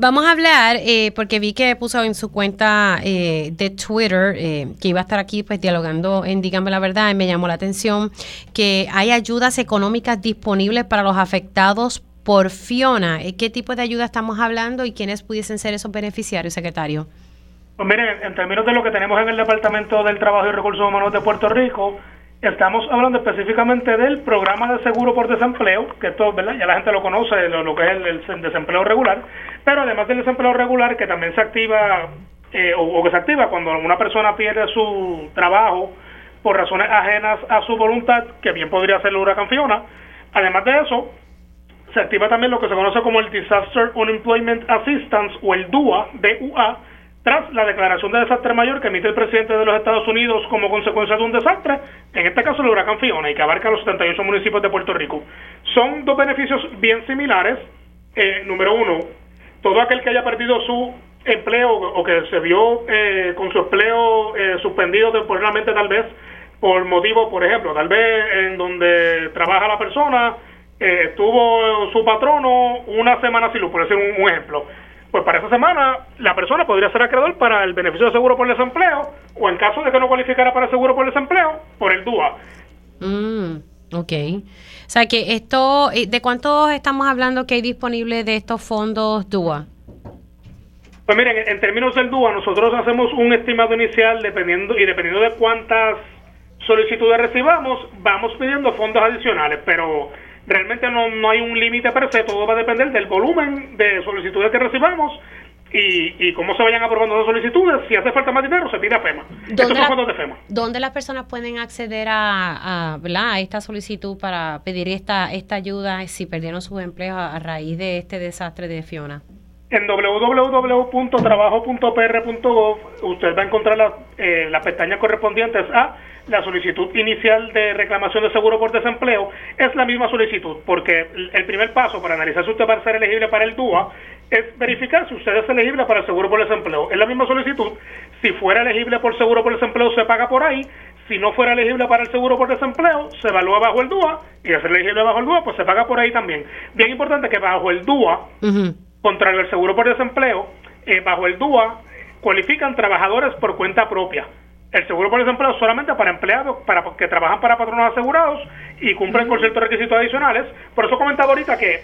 Vamos a hablar, eh, porque vi que puso en su cuenta eh, de Twitter eh, que iba a estar aquí pues dialogando en Dígame la Verdad y me llamó la atención que hay ayudas económicas disponibles para los afectados por Fiona. ¿Qué tipo de ayuda estamos hablando y quiénes pudiesen ser esos beneficiarios, secretario? Pues miren, en términos de lo que tenemos en el Departamento del Trabajo y Recursos Humanos de Puerto Rico, Estamos hablando específicamente del programa de seguro por desempleo, que esto, ¿verdad? Ya la gente lo conoce, lo, que es el, desempleo regular, pero además del desempleo regular, que también se activa, eh, o, que se activa cuando una persona pierde su trabajo por razones ajenas a su voluntad, que bien podría ser la huracán Fiona. Además de eso, se activa también lo que se conoce como el Disaster Unemployment Assistance, o el DUA, DUA, tras la declaración de desastre mayor que emite el presidente de los Estados Unidos como consecuencia de un desastre, en este caso el huracán Fiona, y que abarca los 78 municipios de Puerto Rico. Son dos beneficios bien similares. Eh, número uno, todo aquel que haya perdido su empleo o que se vio eh, con su empleo eh, suspendido temporalmente tal vez por motivo, por ejemplo, tal vez en donde trabaja la persona, tuvo su patrono una semana sin luz, por decir un ejemplo pues para esa semana la persona podría ser acreedor para el beneficio de seguro por desempleo o en caso de que no cualificara para el seguro por desempleo, por el DUA. Mm. Ok. O sea que esto, eh, ¿de cuántos estamos hablando que hay disponible de estos fondos DUA? Pues miren, en términos del DUA, nosotros hacemos un estimado inicial dependiendo y dependiendo de cuántas solicitudes recibamos, vamos pidiendo fondos adicionales, pero realmente no, no hay un límite per se, todo va a depender del volumen de solicitudes que recibamos y, y cómo se vayan aprobando las solicitudes. Si hace falta más dinero, se pide a FEMA. Estos son la- fondos de FEMA. ¿Dónde las personas pueden acceder a, a, ¿verdad? a esta solicitud para pedir esta, esta ayuda si perdieron sus empleos a, a raíz de este desastre de Fiona? En www.trabajo.pr.gov usted va a encontrar las, eh, las pestañas correspondientes a la solicitud inicial de reclamación de seguro por desempleo. Es la misma solicitud, porque el primer paso para analizar si usted va a ser elegible para el DUA es verificar si usted es elegible para el seguro por desempleo. Es la misma solicitud. Si fuera elegible por seguro por desempleo, se paga por ahí. Si no fuera elegible para el seguro por desempleo, se evalúa bajo el DUA. Y ser elegible bajo el DUA, pues se paga por ahí también. Bien importante que bajo el DUA Ujú. contrario al seguro por desempleo, eh, bajo el DUA cualifican trabajadores por cuenta propia. El seguro por desempleo solamente para empleados para que trabajan para patronos asegurados y cumplen con ciertos requisitos adicionales. Por eso comentaba ahorita que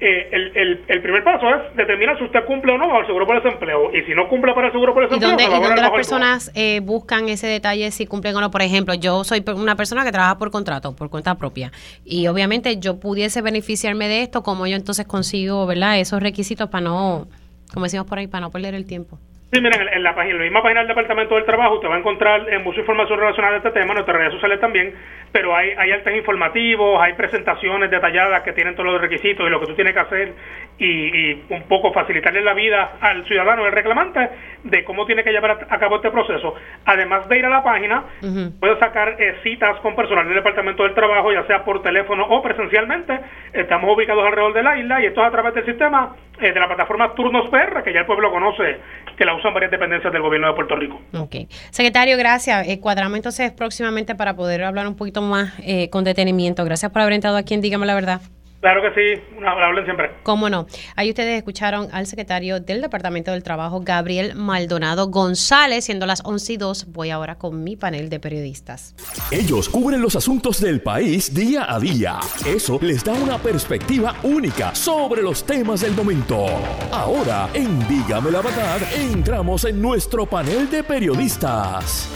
eh, el, el, el primer paso es determinar si usted cumple o no bajo el seguro por desempleo. Y si no cumple para el seguro por ¿Y desempleo, dónde, se va a y dónde las personas eh, buscan ese detalle si cumplen o no? Por ejemplo, yo soy una persona que trabaja por contrato, por cuenta propia. Y obviamente yo pudiese beneficiarme de esto, como yo entonces consigo, ¿verdad? Esos requisitos para no, como decimos por ahí, para no perder el tiempo. Sí, miren, en la, página, en la misma página del Departamento del Trabajo usted va a encontrar eh, mucha información relacionada a este tema, en nuestras redes sociales también, pero hay, hay artes informativos, hay presentaciones detalladas que tienen todos los requisitos y lo que tú tienes que hacer y, y un poco facilitarle la vida al ciudadano, el reclamante, de cómo tiene que llevar a, a cabo este proceso. Además de ir a la página, Ujú. puede sacar eh, citas con personal del Departamento del Trabajo, ya sea por teléfono o presencialmente. Estamos ubicados alrededor de la isla y esto es a través del sistema eh, de la plataforma Turnos PR, que ya el pueblo conoce, que la usan varias dependencias del gobierno de Puerto Rico. Ok. Secretario, gracias. Eh, cuadramos entonces próximamente para poder hablar un poquito más eh, con detenimiento. Gracias por haber entrado aquí en Dígame la Verdad. Claro que sí, una, hablen siempre. ¿Cómo no? Ahí ustedes escucharon al secretario del Departamento del Trabajo, Gabriel Maldonado González, siendo las 11 y 2. Voy ahora con mi panel de periodistas. Ellos cubren los asuntos del país día a día. Eso les da una perspectiva única sobre los temas del momento. Ahora, en Dígame la verdad, entramos en nuestro panel de periodistas.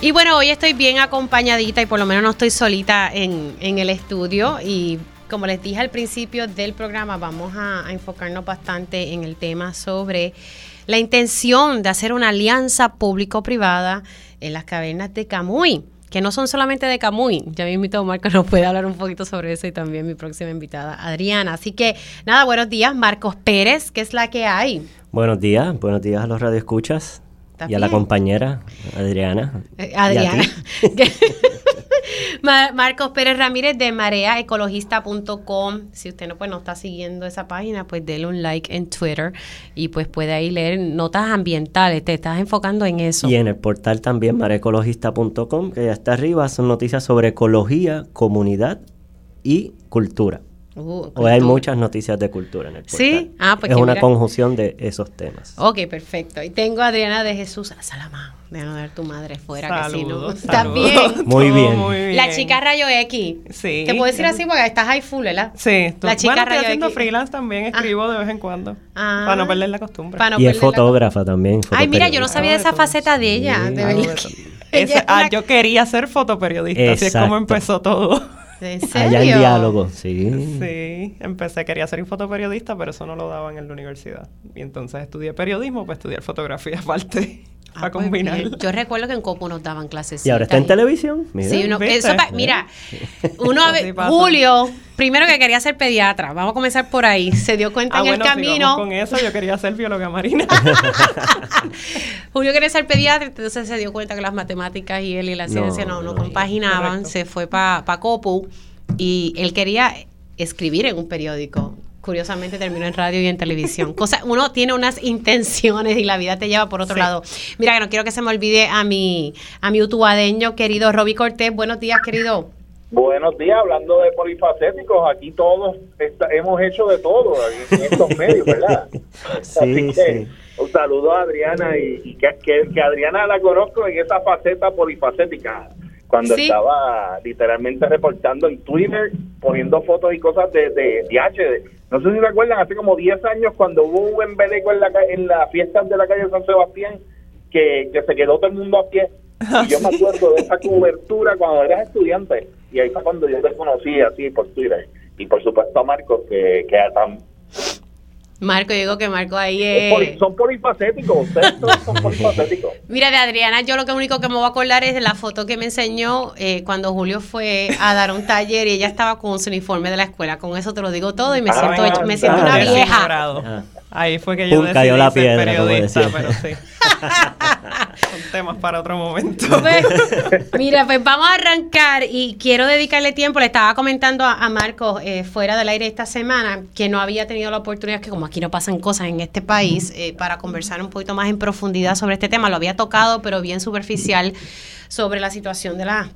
Y bueno, hoy estoy bien acompañadita y por lo menos no estoy solita en, en el estudio. Y como les dije al principio del programa, vamos a, a enfocarnos bastante en el tema sobre la intención de hacer una alianza público-privada en las cavernas de Camuy. Que no son solamente de Camuy. Ya me invito a Marcos, nos puede hablar un poquito sobre eso y también mi próxima invitada, Adriana. Así que nada, buenos días, Marcos Pérez, que es la que hay. Buenos días, buenos días a los radioescuchas ¿Estás y a la compañera Adriana. Eh, Adriana. Marcos Pérez Ramírez de mareaecologista.com. Si usted no, pues, no está siguiendo esa página, pues déle un like en Twitter y pues puede ahí leer notas ambientales. Te estás enfocando en eso. Y en el portal también marecologista.com, que ya está arriba, son noticias sobre ecología, comunidad y cultura. Uh, Hoy hay cultura. muchas noticias de cultura en el portal. ¿Sí? Ah, pues es una mira. conjunción de esos temas. Ok, perfecto. Y tengo a Adriana de Jesús Salamán. Déjame ver tu madre fuera, que si no. Saludos, ¿Estás saludos. bien? Muy bien. muy bien. La chica rayo X. Sí. Te puedo decir así porque estás high full, ¿verdad? Sí. tú- La chica bueno, estoy rayo haciendo X. freelance también, escribo de vez en cuando. Ah. Para no perder la costumbre. Para no y es la- fotógrafa también. Ay, mira, yo no sabía de esa todo. faceta de ella. Sí. De verdad. ah, es una- yo quería ser fotoperiodista, así es como Exacto. empezó todo. ¿En serio? Allá en diálogo, sí. Sí, empecé, quería ser fotoperiodista, pero eso no lo daban en la universidad. Y entonces estudié periodismo para estudiar fotografía aparte, Ah, para pues combinar. Yo recuerdo que en Copo nos daban clases. Y ahora está en televisión. Mira. Sí, uno, eso pa- mira, uno. Julio, primero que quería ser pediatra, vamos a comenzar por ahí, se dio cuenta Ah, en bueno, el camino, con eso, yo quería ser bióloga marina. Julio quería ser pediatra, entonces se dio cuenta que las matemáticas y él y la No, ciencia no, no, no. compaginaban, Correcto. se fue para pa Copu y él quería escribir en un periódico. Curiosamente terminó en radio y en televisión. Cosa, uno tiene unas intenciones y la vida te lleva por otro Sí. lado. Mira, que no quiero que se me olvide a mi, a mi utuadeño querido Roby Cortés. Buenos días, querido. Buenos días, hablando de polifacéticos, aquí todos hemos hecho de todo en estos medios, ¿verdad? Sí, Así que sí. un saludo a Adriana y, y que, que- que Adriana la conozco en esa faceta polifacética. Cuando Sí. estaba literalmente reportando en Twitter, poniendo fotos y cosas de, de, de H. no sé si se acuerdan, hace como 10 años cuando hubo un embeleco en la, en las fiestas de la calle San Sebastián, que, que se quedó todo el mundo a pie. Y yo me acuerdo de esa cobertura cuando eras estudiante. Y ahí fue cuando yo te conocí así por Twitter. Y por supuesto a Marcos, que, que tam- Marco, yo digo que Marco ahí es son polifacéticos. Ustedes son polifacéticos. Mira, de Adriana, yo lo que único que me voy a acordar es de la foto que me enseñó eh, cuando Julio fue a dar un taller y ella estaba con su uniforme de la escuela. Con eso te lo digo todo y me Ah, siento, me siento ah, una vieja. Ah. Ahí fue que yo Pum, decidí cayó la ser piedra, periodista, pero sí. Son temas para otro momento. Pues, mira, pues vamos a arrancar y quiero dedicarle tiempo. Le estaba comentando a, Marcos eh, fuera del aire esta semana que no había tenido la oportunidad, que como aquí no pasan cosas en este país, eh, para conversar un poquito más en profundidad sobre este tema. Lo había tocado, pero bien superficial, sobre la situación de la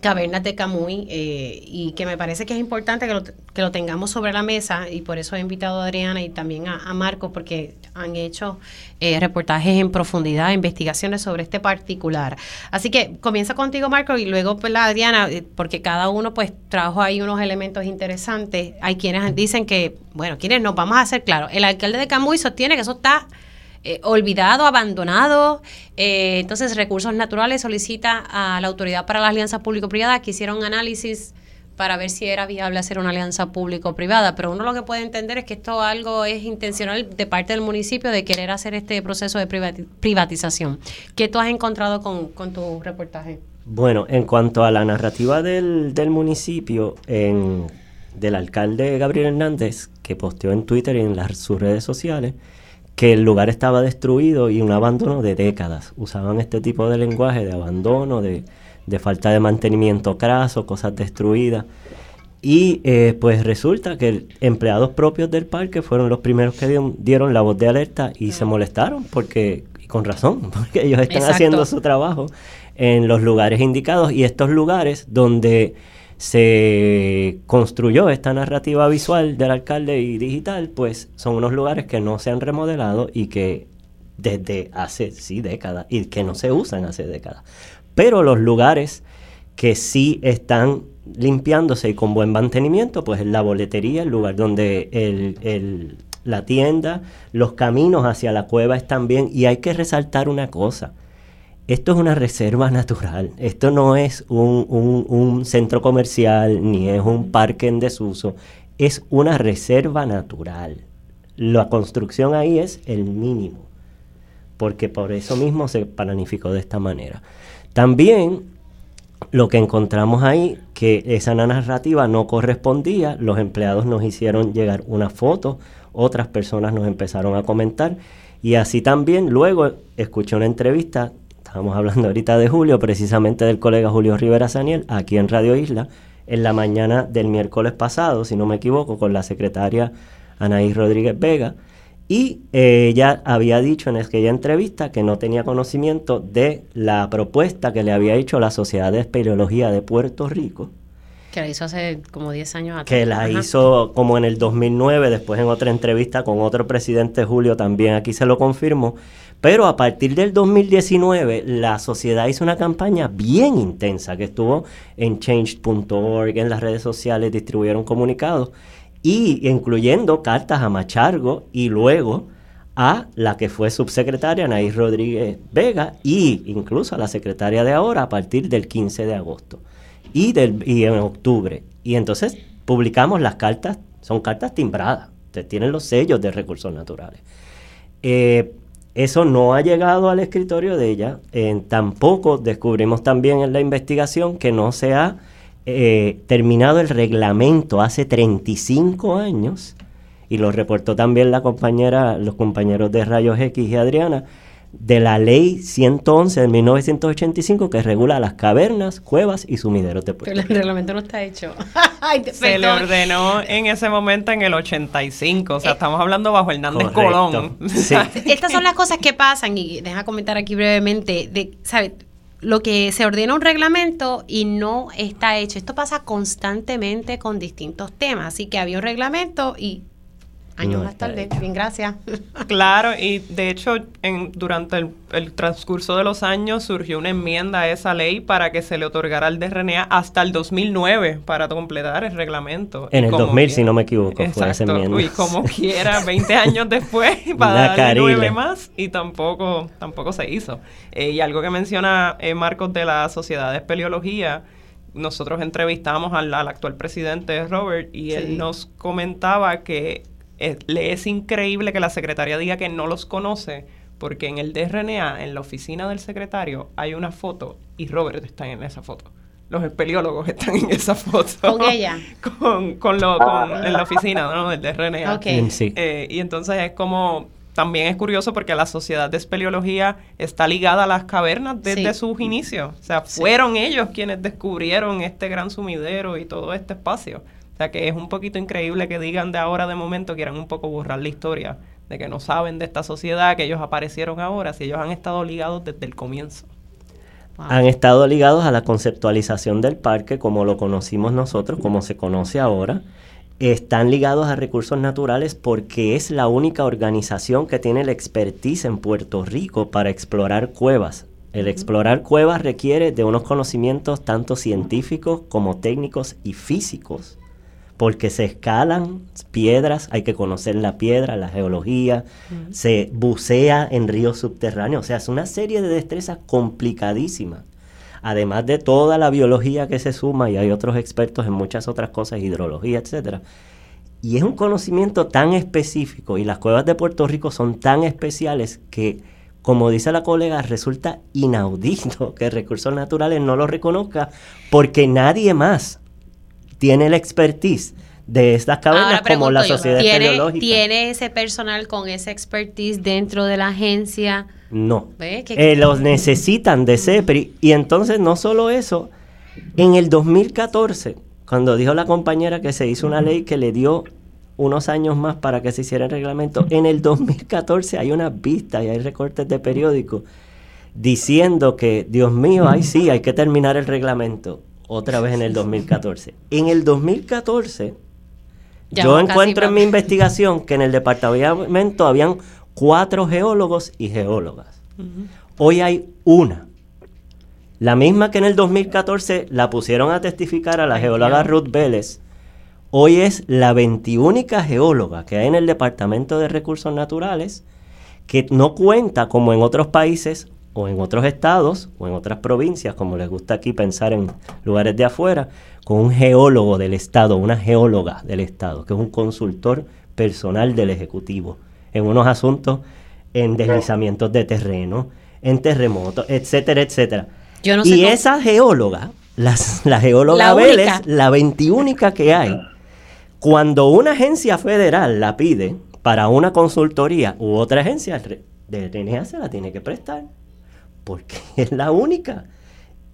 cavernas de Camuy eh, y que me parece que es importante que lo, que lo tengamos sobre la mesa y por eso he invitado a Adriana y también a, a Marco porque han hecho eh, reportajes en profundidad, investigaciones sobre este particular. Así que comienza contigo Marco y luego pues la Adriana eh, porque cada uno pues trajo ahí unos elementos interesantes. Hay quienes dicen que, bueno, quienes no, vamos a hacer claro, el alcalde de Camuy sostiene que eso está eh, olvidado, abandonado. Eh, entonces, Recursos Naturales solicita a la Autoridad para la Alianza Público-Privada que hiciera un análisis para ver si era viable hacer una alianza público-privada. Pero uno lo que puede entender es que esto algo es intencional de parte del municipio de querer hacer este proceso de privati- privatización. ¿Qué tú has encontrado con, con tu reportaje? Bueno, en cuanto a la narrativa del, del municipio, en- del alcalde Gabriel Hernández, que posteó en Twitter y en las, sus redes sociales, que el lugar estaba destruido y un abandono de décadas. Usaban este tipo de lenguaje de abandono, de, de falta de mantenimiento craso, cosas destruidas. Y eh, pues resulta que empleados propios del parque fueron los primeros que dieron, dieron la voz de alerta y se molestaron porque, y con razón, porque ellos están Exacto. haciendo su trabajo en los lugares indicados y estos lugares donde se construyó esta narrativa visual del alcalde y digital, pues son unos lugares que no se han remodelado y que desde hace, sí, décadas, y que no se usan hace décadas. Pero los lugares que sí están limpiándose y con buen mantenimiento, pues es la boletería, el lugar donde el, el- la tienda, los caminos hacia la cueva están bien. Y hay que resaltar una cosa, esto es una reserva natural, esto no es un, un- centro comercial ni es un parque en desuso, es una reserva natural. La construcción ahí es el mínimo, porque por eso mismo se planificó de esta manera. También lo que encontramos ahí, que esa narrativa no correspondía, los empleados nos hicieron llegar una foto, otras personas nos empezaron a comentar y así también luego escuché una entrevista, estábamos hablando ahorita de Julio, precisamente del colega Julio Rivera Saniel, aquí en Radio Isla, en la mañana del miércoles pasado, si no me equivoco, con la secretaria Anaís Rodríguez Vega, y eh, ella había dicho en aquella entrevista que no tenía conocimiento de la propuesta que le había hecho la Sociedad de Espeleología de Puerto Rico, Que la hizo hace como 10 años atrás. que la Ajá. hizo como en el 2009, después en otra entrevista con otro presidente, Julio, también aquí se lo confirmó. Pero a partir del 2019, la sociedad hizo una campaña bien intensa que estuvo en change.org, en las redes sociales, distribuyeron comunicados, y incluyendo cartas a Machargo y luego a la que fue subsecretaria, Anaís Rodríguez Vega, y incluso a la secretaria de ahora a partir del 15 de agosto y, del, y en octubre. Y entonces publicamos las cartas, son cartas timbradas, tienen los sellos de recursos naturales. Eh, eso no ha llegado al escritorio de ella. Tampoco descubrimos también en la investigación que no se ha eh, terminado el reglamento hace 35 años, y lo reportó también la compañera, los compañeros de Rayos X y Adriana, de la ley 111 de 1985 que regula las cavernas, cuevas y sumideros de Puerto Pero el reglamento no está hecho. Ay, Se le ordenó en ese momento en el 85. O sea, Eh, estamos hablando bajo Hernández Correcto. Colón. Sí. Estas son las cosas que pasan y deja comentar aquí brevemente de, ¿sabes? Lo que se ordena un reglamento y no está hecho. Esto pasa constantemente con distintos temas. Así que había un reglamento y Años No más tarde. Bien, gracias. Claro, y de hecho, en, durante el, el transcurso de los años surgió una enmienda a esa ley para que se le otorgara al DRNA hasta el 2009 para completar el reglamento. En Y el como 2000, quiera- si no me equivoco, fue esa Exacto. enmienda. Y como quiera, 20 años después, para Una darle nueve más, y tampoco, tampoco se hizo. Eh, y algo que menciona eh, Marcos de la Sociedad de Espeleología, nosotros entrevistamos al, al actual presidente Robert y Sí. él nos comentaba que eh, le es increíble que la secretaria diga que no los conoce porque en el DRNA, en la oficina del secretario, hay una foto y Robert está en esa foto. Los espeleólogos están en esa foto. ¿Con ella? Con, con lo, con- en la oficina ¿no? del DRNA. Ok. Mm, Sí. Eh, y entonces es como, también es curioso porque la sociedad de espeleología está ligada a las cavernas desde Sí. sus inicios. O sea, fueron ellos quienes descubrieron este gran sumidero y todo este espacio. O sea, que es un poquito increíble que digan de ahora de momento, quieran un poco borrar la historia de que no saben de esta sociedad, que ellos aparecieron ahora, si ellos han estado ligados desde el comienzo. Wow. han estado ligados a la conceptualización del parque como lo conocimos nosotros, como se conoce ahora. Están ligados a recursos naturales porque es la única organización que tiene la expertise en Puerto Rico para explorar cuevas. El explorar cuevas requiere de unos conocimientos tanto científicos como técnicos y físicos, porque se escalan piedras, hay que conocer la piedra, la geología, se bucea en ríos subterráneos, o sea, es una serie de destrezas complicadísimas. Además de toda la biología que se suma, y hay otros expertos en muchas otras cosas, hidrología, etcétera. Y es un conocimiento tan específico y las cuevas de Puerto Rico son tan especiales que, como dice la colega, resulta inaudito que Recursos Naturales no lo reconozca porque nadie más tiene la expertise de estas Ahora como la pregunto yo, Sociedad ¿tiene, Espeleológica. ¿tiene ese personal con esa expertise dentro de la agencia? No. Que- Eh, los necesitan de CEPRI. Y entonces, no solo eso, en el 2014, cuando dijo la compañera que se hizo una ley que le dio unos años más para que se hiciera el reglamento, en el 2014 hay unas vistas y hay recortes de periódicos diciendo que, Dios mío, ay sí, hay que terminar el reglamento. Otra vez en el 2014. En el 2014, Ya yo vamos encuentro en mi investigación que en el departamento habían cuatro geólogos y geólogas. Hoy hay una. La misma que en el 2014 la pusieron a testificar a la geóloga Ruth Vélez. Hoy es la 21 geóloga que hay en el Departamento de Recursos Naturales que no cuenta como en otros países o en otros estados o en otras provincias, como les gusta aquí pensar en lugares de afuera, con un geólogo del estado, una geóloga del estado, que es un consultor personal del ejecutivo en unos asuntos en deslizamientos de terreno, en terremotos, etcétera, etcétera. Yo no sé y cómo- esa geóloga, las- la geóloga La Vélez, única. la 21 que hay, cuando una agencia federal la pide para una consultoría u otra agencia, de RNA se la tiene que prestar, porque es la única.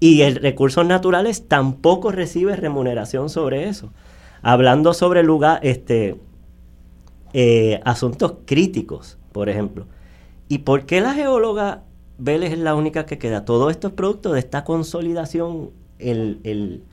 Y el Recursos Naturales tampoco recibe remuneración sobre eso. Hablando sobre lugar, este, eh, asuntos críticos, por ejemplo. ¿Y por qué la geóloga Vélez es la única que queda? Todo esto es producto de esta consolidación, el, el-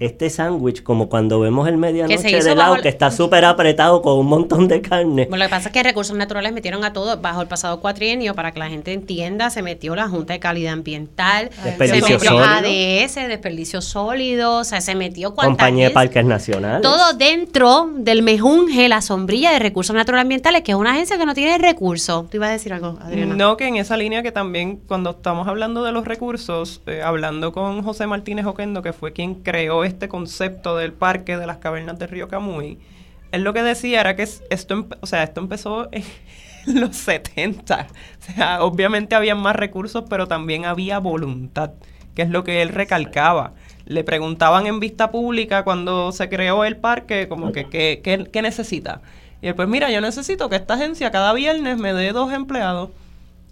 este sándwich, como cuando vemos el se medianoche de lado, que está súper apretado con un montón de carne. Bueno, lo que pasa es que Recursos Naturales metieron a todo bajo el pasado cuatrienio para que la gente entienda. Se metió la Junta de Calidad Ambiental, se Desperdicio metió sólido. ADS, desperdicio sólido, o sea, se metió Compañía de Parques Nacionales. Todo dentro del mejunje, la sombrilla de Recursos Naturales Ambientales, que es una agencia que no tiene recursos. ¿Tú ibas a decir algo, Adriana? No, que en esa línea que también cuando estamos hablando de los recursos, eh, hablando con José Martínez Oquendo, que fue quien creó este concepto del parque de las cavernas del río Camuy, él lo que decía era que es- esto, empe- o sea, esto empezó en los 70. O sea, obviamente había más recursos, pero también había voluntad, que es lo que él recalcaba. Le preguntaban en vista pública cuando se creó el parque, como que, ¿qué, qué- qué necesita? Y él, pues mira, yo necesito que esta agencia cada viernes me dé dos empleados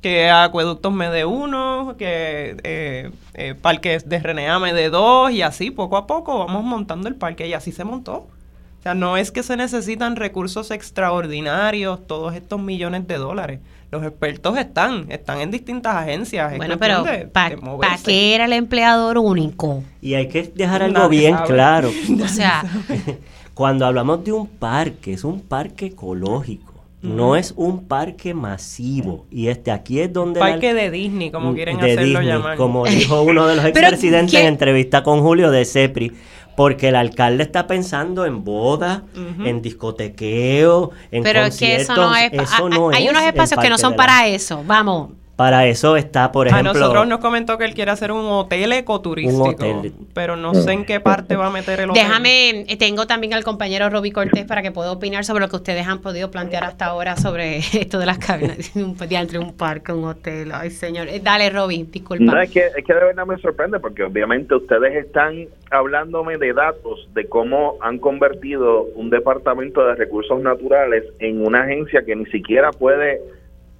que Acueductos me dé uno, que eh, eh, Parques de RNA me dé dos, y así poco a poco vamos montando el parque, y así se montó. O sea, no es que se necesitan recursos extraordinarios, todos estos millones de dólares. Los expertos están, están en distintas agencias. es Bueno, pero ¿para moverse. qué era el empleador único? Y hay que dejar algo Nadie bien sabe. claro. O sea, Cuando hablamos de un parque, es un parque ecológico. No es un parque masivo. Y este aquí es donde... la- Parque de Disney, como quieren de hacerlo Disney, llamar. Como dijo uno de los Pero, expresidentes en entrevista con Julio de CEPRI. Porque el alcalde está pensando en bodas, en discotequeo, en Pero es que eso no es. Eso a- no hay es unos espacios que no son la- para eso. Vamos. Para eso está, por A ejemplo... nosotros nos comentó que él quiere hacer un hotel ecoturístico. Un hotel. Pero no sé en qué parte va a meter el hotel. Déjame, eh, tengo también al compañero Roby Cortés para que pueda opinar sobre lo que ustedes han podido plantear hasta ahora sobre esto de las cabinas, un entre un parque, un hotel. Ay, señor. Eh, Dale, Roby, disculpa. No, es que, es que de verdad me sorprende porque obviamente ustedes están hablándome de datos de cómo han convertido un departamento de recursos naturales en una agencia que ni siquiera puede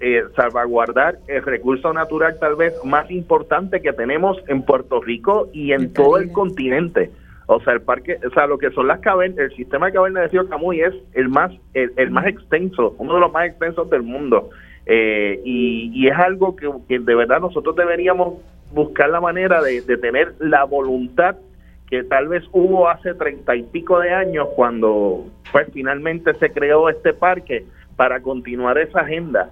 eh, salvaguardar el recurso natural tal vez más importante que tenemos en Puerto Rico y en El todo el continente. O sea, el parque, o sea, lo que son las cavernas, el sistema de cavernas de Río Camuy es el más, el, el más extenso, uno de los más extensos del mundo. Eh, y, y es algo que, que de verdad nosotros deberíamos buscar la manera de, de tener la voluntad que tal vez hubo hace treinta y pico de años cuando pues finalmente se creó este parque para continuar esa agenda.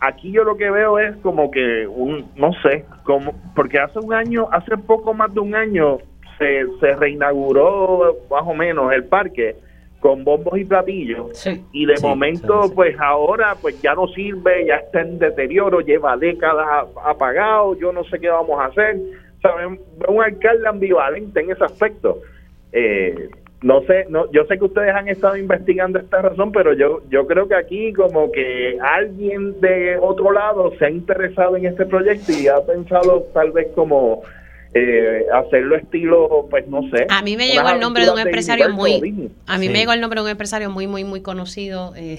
Aquí yo lo que veo es como que un, no sé, como porque hace un año, hace poco más de un año se, se reinauguró más o menos el parque con bombos y platillos Sí. y de Sí, momento sí, pues ahora pues ya no sirve, ya está en deterioro, lleva décadas apagado, yo no sé qué vamos a hacer. ¿Saben? Un alcalde ambivalente en ese aspecto. Eh, no sé, no, yo sé que ustedes han estado investigando esta razón, pero yo yo creo que aquí como que alguien de otro lado se ha interesado en este proyecto y ha pensado tal vez como eh, hacerlo estilo, pues no sé. A mí me llegó el nombre de un de empresario muy. A mí Sí. me llegó el nombre de un empresario muy, muy, muy conocido. eh,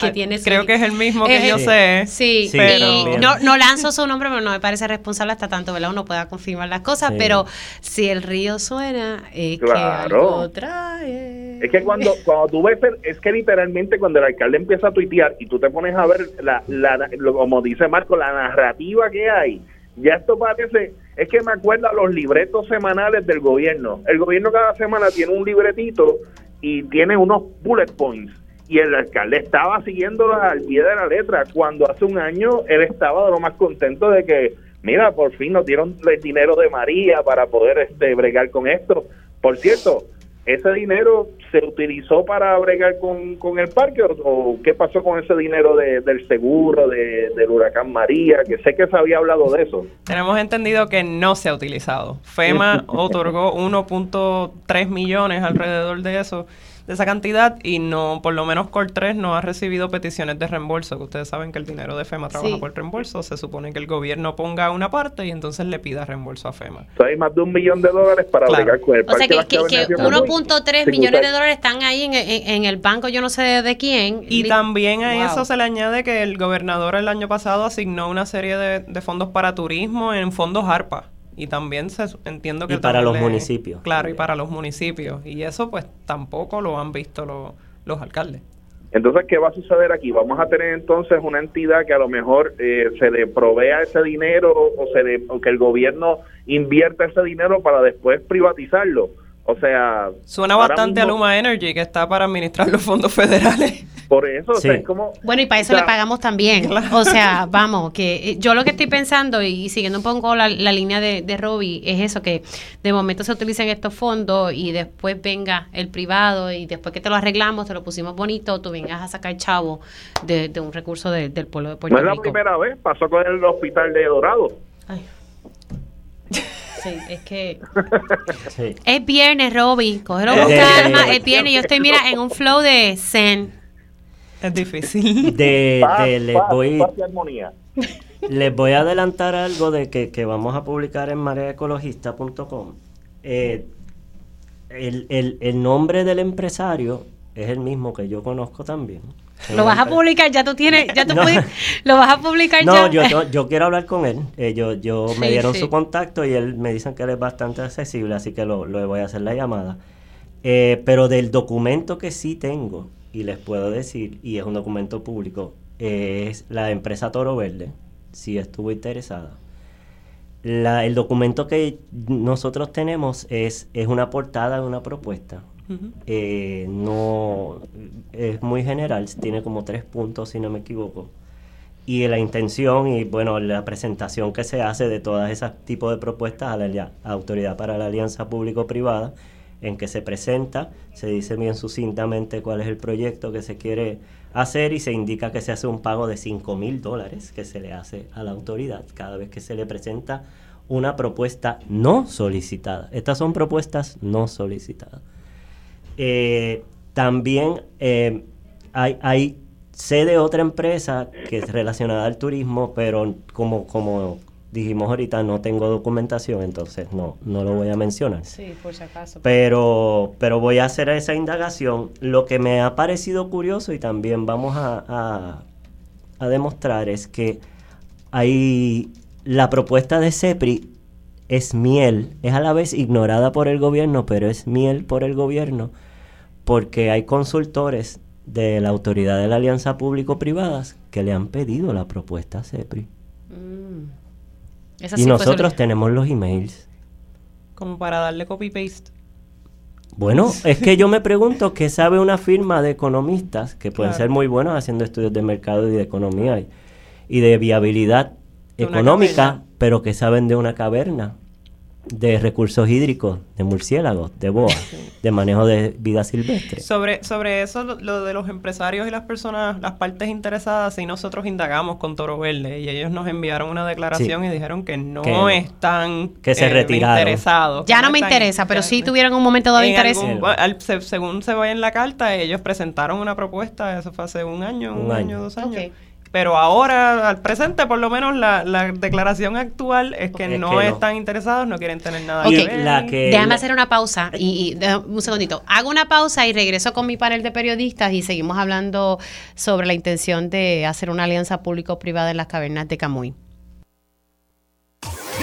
que Ah, tiene su- Creo que es el mismo que Es yo el- sé. Sí, Sí, y también. no, no lanzo su nombre, pero no me parece responsable hasta tanto, ¿verdad? Uno pueda confirmar las cosas, Sí. pero si el río suena, es que Claro. algo trae. Es que cuando, cuando tú ves, el- es que literalmente cuando el alcalde empieza a tuitear y tú te pones a ver, la, la, lo- como dice Marco, la narrativa que hay, ya esto parece, es que me acuerda los libretos semanales del gobierno. El gobierno cada semana tiene un libretito y tiene unos bullet points. Y el alcalde estaba siguiéndolos al pie de la letra, cuando hace un año él estaba de lo más contento de que, mira, por fin nos dieron el dinero de María para poder este bregar con esto. Por cierto, ¿ese dinero se utilizó para bregar con, con el parque o, o qué pasó con ese dinero de- del seguro de, del huracán María? Que sé que se había hablado de eso. Tenemos entendido que no se ha utilizado. FEMA otorgó 1.3 millones alrededor de eso, de esa cantidad, y no, por lo menos Cor 3 no ha recibido peticiones de reembolso, que ustedes saben que el dinero de FEMA trabaja Sí. por reembolso. Se supone que el gobierno ponga una parte y entonces le pida reembolso a FEMA. Entonces hay más de un millón de dólares para Claro. con el O sea que, que, que de Camuy 1.3 sin millones de dólares están ahí en, en- en el banco, yo no sé de, de quién. Y Li- también a Wow. eso se le añade que el gobernador el año pasado asignó una serie de, de fondos para turismo en fondos ARPA. Y también se entiendo que Y para los municipios. Claro, y para los municipios. Y eso pues tampoco lo han visto lo- los alcaldes. Entonces, ¿qué va a suceder aquí? Vamos a tener entonces una entidad que a lo mejor eh, se le provea ese dinero o, se le, o que el gobierno invierta ese dinero para después privatizarlo. O sea, Suena bastante a Luma Energy, que está para administrar los fondos federales. Por eso, o sea, es como... Bueno, y para eso o sea, le pagamos también. O sea, vamos, que eh, yo lo que estoy pensando y siguiendo un poco la, la línea de, de Robbie es eso, que de momento se utilicen estos fondos y después venga el privado y después que te lo arreglamos, te lo pusimos bonito, tú vengas a sacar chavo de, de un recurso de- del pueblo de Puerto No es la Rico. primera vez, pasó con el hospital de Dorado. Ay. Sí, es que Sí. es viernes, Robbie, cógelo Eh, con calma, eh, es viernes, yo estoy, mira, en un flow de zen. Es difícil. De, Paz, de- les, paz, voy, paz y armonía. les voy a adelantar algo de que, que vamos a publicar en mareaecologista.com. Eh, el, el, el nombre del empresario es el mismo que yo conozco también. Lo vas a publicar, ya tú tienes, ya tú No. puedes, lo vas a publicar No, ya. yo, yo, yo quiero hablar con él. Eh, yo yo me dieron sí. su contacto y él me dicen que él es bastante accesible, así que lo, lo voy a hacer la llamada. Eh, pero del documento que sí tengo, y les puedo decir, y es un documento público, es la empresa Toro Verde, si estuvo interesada. La- el documento que nosotros tenemos es, es una portada de una propuesta eh, no es muy general, tiene como tres puntos si no me equivoco. Y la intención y bueno, la presentación que se hace de todas esas tipos de propuestas a la Autoridad para la Alianza Público-Privada, en que se presenta, se dice bien sucintamente cuál es el proyecto que se quiere hacer y se indica que se hace un pago de 5 mil dólares que se le hace a la autoridad cada vez que se le presenta una propuesta no solicitada. Estas son propuestas no solicitadas. Eh, también eh, hay, hay sé de otra empresa que es relacionada al turismo, pero como, como dijimos ahorita, no tengo documentación, entonces no, no lo voy a mencionar. Sí, por si acaso. Pero, pero voy a hacer esa indagación. Lo que me ha parecido curioso y también vamos a, a, demostrar es que hay la propuesta de CEPRI es miel, es a la vez ignorada por el gobierno, pero es miel por el gobierno, porque hay consultores de la Autoridad de la Alianza Público-Privadas que le han pedido la propuesta a CEPRI. Mm y nosotros tenemos los emails. Como para darle copy-paste. Bueno, es que yo me pregunto qué sabe una firma de economistas que pueden ser muy buenos haciendo estudios de mercado y de economía y, de viabilidad económica, pero que saben de una caverna de recursos hídricos, de murciélagos, de boas, de manejo de vida silvestre. Sobre, sobre eso, lo, de los empresarios y las personas, las partes interesadas, sí nosotros indagamos con Toro Verde y ellos nos enviaron una declaración y dijeron que no, están que se eh, interesados. Ya no, me interesa, pero sí tuvieron un momento de interés. según se ve en la carta, ellos presentaron una propuesta, eso fue hace un año, un, año, dos años. Pero ahora, al presente, por lo menos la, declaración actual es que no están interesados, no quieren tener nada que ver. Déjame hacer una pausa y, un segundito. Hago una pausa y regreso con mi panel de periodistas y seguimos hablando sobre la intención de hacer una alianza público-privada en las cavernas de Camuy.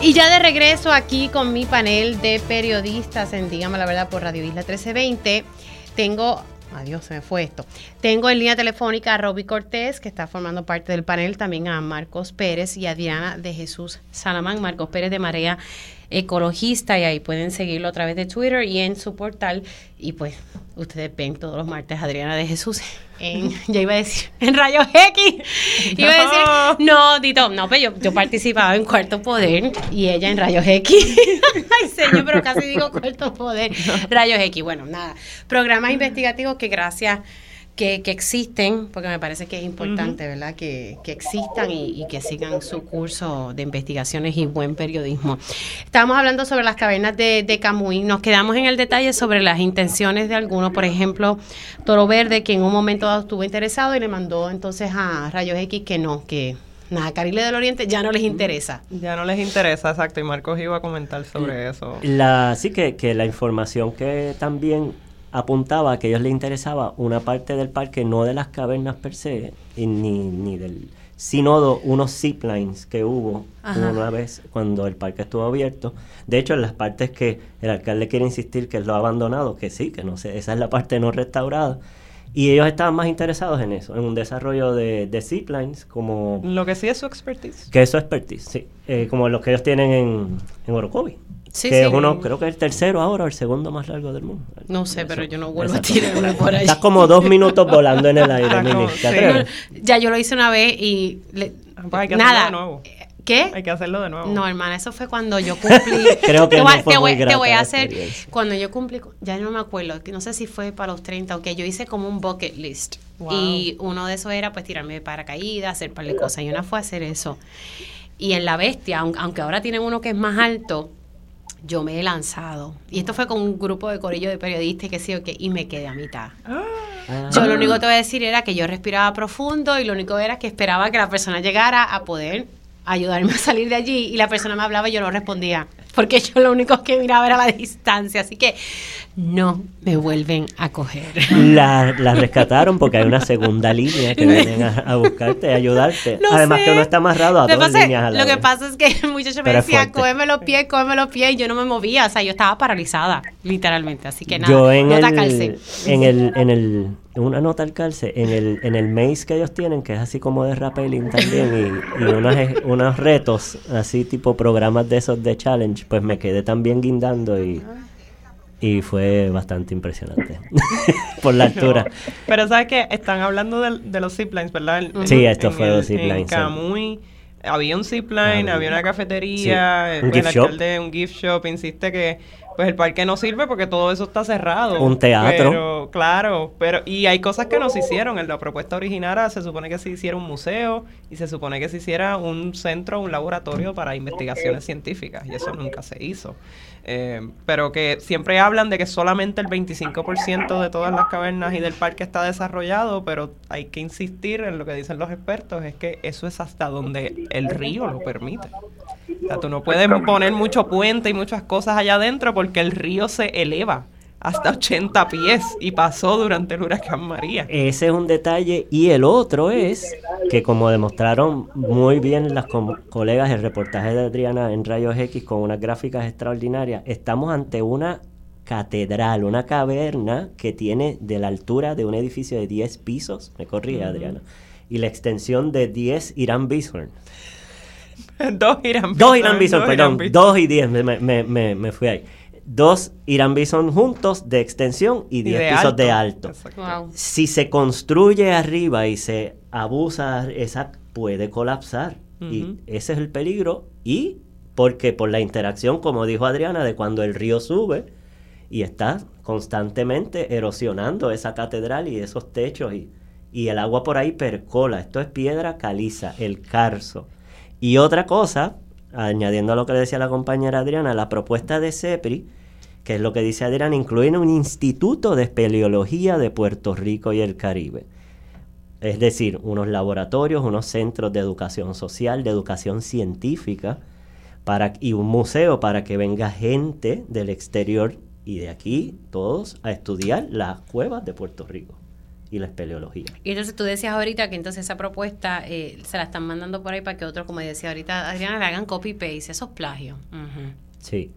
Y ya de regreso aquí con mi panel de periodistas en Dígame la Verdad por Radio Isla 1320, tengo Adiós, se me fue esto. Tengo en línea telefónica a Roby Cortés, que está formando parte del panel, también a Marcos Pérez y a Diana de Jesús Salamán. Marcos Pérez de Marea Ecologista, y ahí pueden seguirlo a través de Twitter y en su portal. Y pues ustedes ven todos los martes Adriana de Jesús en, ya iba a decir, en Rayos X. Iba a decir, no, Dito, no, pero yo, yo participaba en Cuarto Poder y ella en Rayos X. Ay, señor, pero casi digo Cuarto Poder. Rayos X, bueno, nada. Programas investigativos que gracias que, existen, porque me parece que es importante, ¿verdad? Que, existan y, que sigan su curso de investigaciones y buen periodismo. Estábamos hablando sobre las cavernas de, de Camuy. Nos quedamos en el detalle sobre las intenciones de algunos. Por ejemplo, Toro Verde, que en un momento estuvo interesado y le mandó entonces a Rayos X que no, que nada, Carile del Oriente ya no les interesa. Ya no les interesa, exacto. Y Marcos iba a comentar sobre eso. La, sí que, que la información que también apuntaba a que a ellos les interesaba una parte del parque, no de las cavernas per se, ni, ni del sino unos ziplines que hubo una vez cuando el parque estuvo abierto. De hecho, en las partes que el alcalde quiere insistir que lo ha abandonado, que sí, que no sé, esa es la parte no restaurada. Y ellos estaban más interesados en eso, en un desarrollo de, de ziplines como... Lo que sí es su expertise. Que es su expertise, sí. Eh, como los que ellos tienen en, en Orocovi que es uno, creo que es el tercero ahora o el segundo más largo del mundo. No sé, pero yo no vuelvo a tirarme por ahí. Estás como dos minutos volando en el aire, Mimi. ya yo lo hice una vez y... Pues hay que nada. Hay que hacerlo de nuevo. No, hermana, eso fue cuando yo cumplí. Creo que te, no fue te, voy, te voy a hacer. Cuando yo cumplí, ya no me acuerdo, no sé si fue para los 30, aunque yo hice como un bucket list. Y uno de esos era pues tirarme de paracaídas, hacer un par de cosas. Y una fue hacer eso. Y en la bestia, aunque ahora tienen uno que es más alto, yo me he lanzado. Y esto fue con un grupo de corillo de periodistas y que sí o qué, y me quedé a mitad. Ah. Yo lo único que te voy a decir era que yo respiraba profundo y lo único era que esperaba que la persona llegara a poder ayudarme a salir de allí y la persona me hablaba y yo no respondía. porque yo lo único que miraba era la distancia, así que no me vuelven a coger. La, la rescataron porque hay una segunda línea que vienen a, a buscarte, a ayudarte. Lo Además sé. que uno está amarrado a Lo dos pasa- líneas a la Lo que pasa es que el muchacho me decía, cógeme los pies, cógeme los pies, y yo no me movía, o sea, yo estaba paralizada, literalmente, así que nada, Yo en nota el, calce. en el, en el, una nota al calce, en el, en el maze que ellos tienen, que es así como de rappelling también, y, y unos retos, así tipo programas de esos de challenge, pues me quedé también guindando y, y fue bastante impresionante por la altura. Pero sabes que están hablando del- de, los ziplines, ¿verdad? En- Sí, esto en fue el- los ziplines, En sí. Había un zipline, Había. había una cafetería, Sí. Un el gift shop. un gift shop, insiste que pues el parque no sirve porque todo eso está cerrado. Un teatro. Pero, claro, pero y hay cosas que no se hicieron. En la propuesta originaria se supone que se hiciera un museo y se supone que se hiciera un centro, un laboratorio para investigaciones científicas y eso nunca se hizo. Eh, pero que siempre hablan de que solamente el 25% de todas las cavernas y del parque está desarrollado, pero hay que insistir en lo que dicen los expertos, es que eso es hasta donde el río lo permite. O sea, tú no puedes poner mucho puente y muchas cosas allá adentro porque el río se eleva hasta 80 pies y pasó durante el huracán María. Ese es un detalle. Y el otro es que como demostraron muy bien las colegas el reportaje de Adriana en Rayos X con unas gráficas extraordinarias, estamos ante una catedral, una caverna que tiene de la altura de un edificio de 10 pisos, me corrige Adriana, y la extensión de 10 Irán Bishorn. Dos Irán Dos Bison, Irán Bison, dos perdón, Irán Bison. dos y 10, me, me- me- me- me fui ahí. Dos Irán Bison juntos de extensión y 10 de pisos de alto. Wow. Si se construye arriba y se abusa, esa puede colapsar. Y ese es el peligro. Y porque por la interacción, como dijo Adriana, de cuando el río sube y está constantemente erosionando esa catedral y esos techos y, y el agua por ahí percola. Esto es piedra caliza, el carso. Y otra cosa, añadiendo a lo que le decía la compañera Adriana, la propuesta de CEPRI, que es lo que dice Adriana, incluye un instituto de espeleología de Puerto Rico y el Caribe. Es decir, unos laboratorios, unos centros de educación social, de educación científica, para, y un museo para que venga gente del exterior y de aquí, todos, a estudiar las cuevas de Puerto Rico y la espeleología. Y entonces tú decías ahorita que entonces esa propuesta eh, se la están mandando por ahí para que otros, como decía ahorita Adriana, le hagan copy-paste, eso es plagio. Ujú. Sí.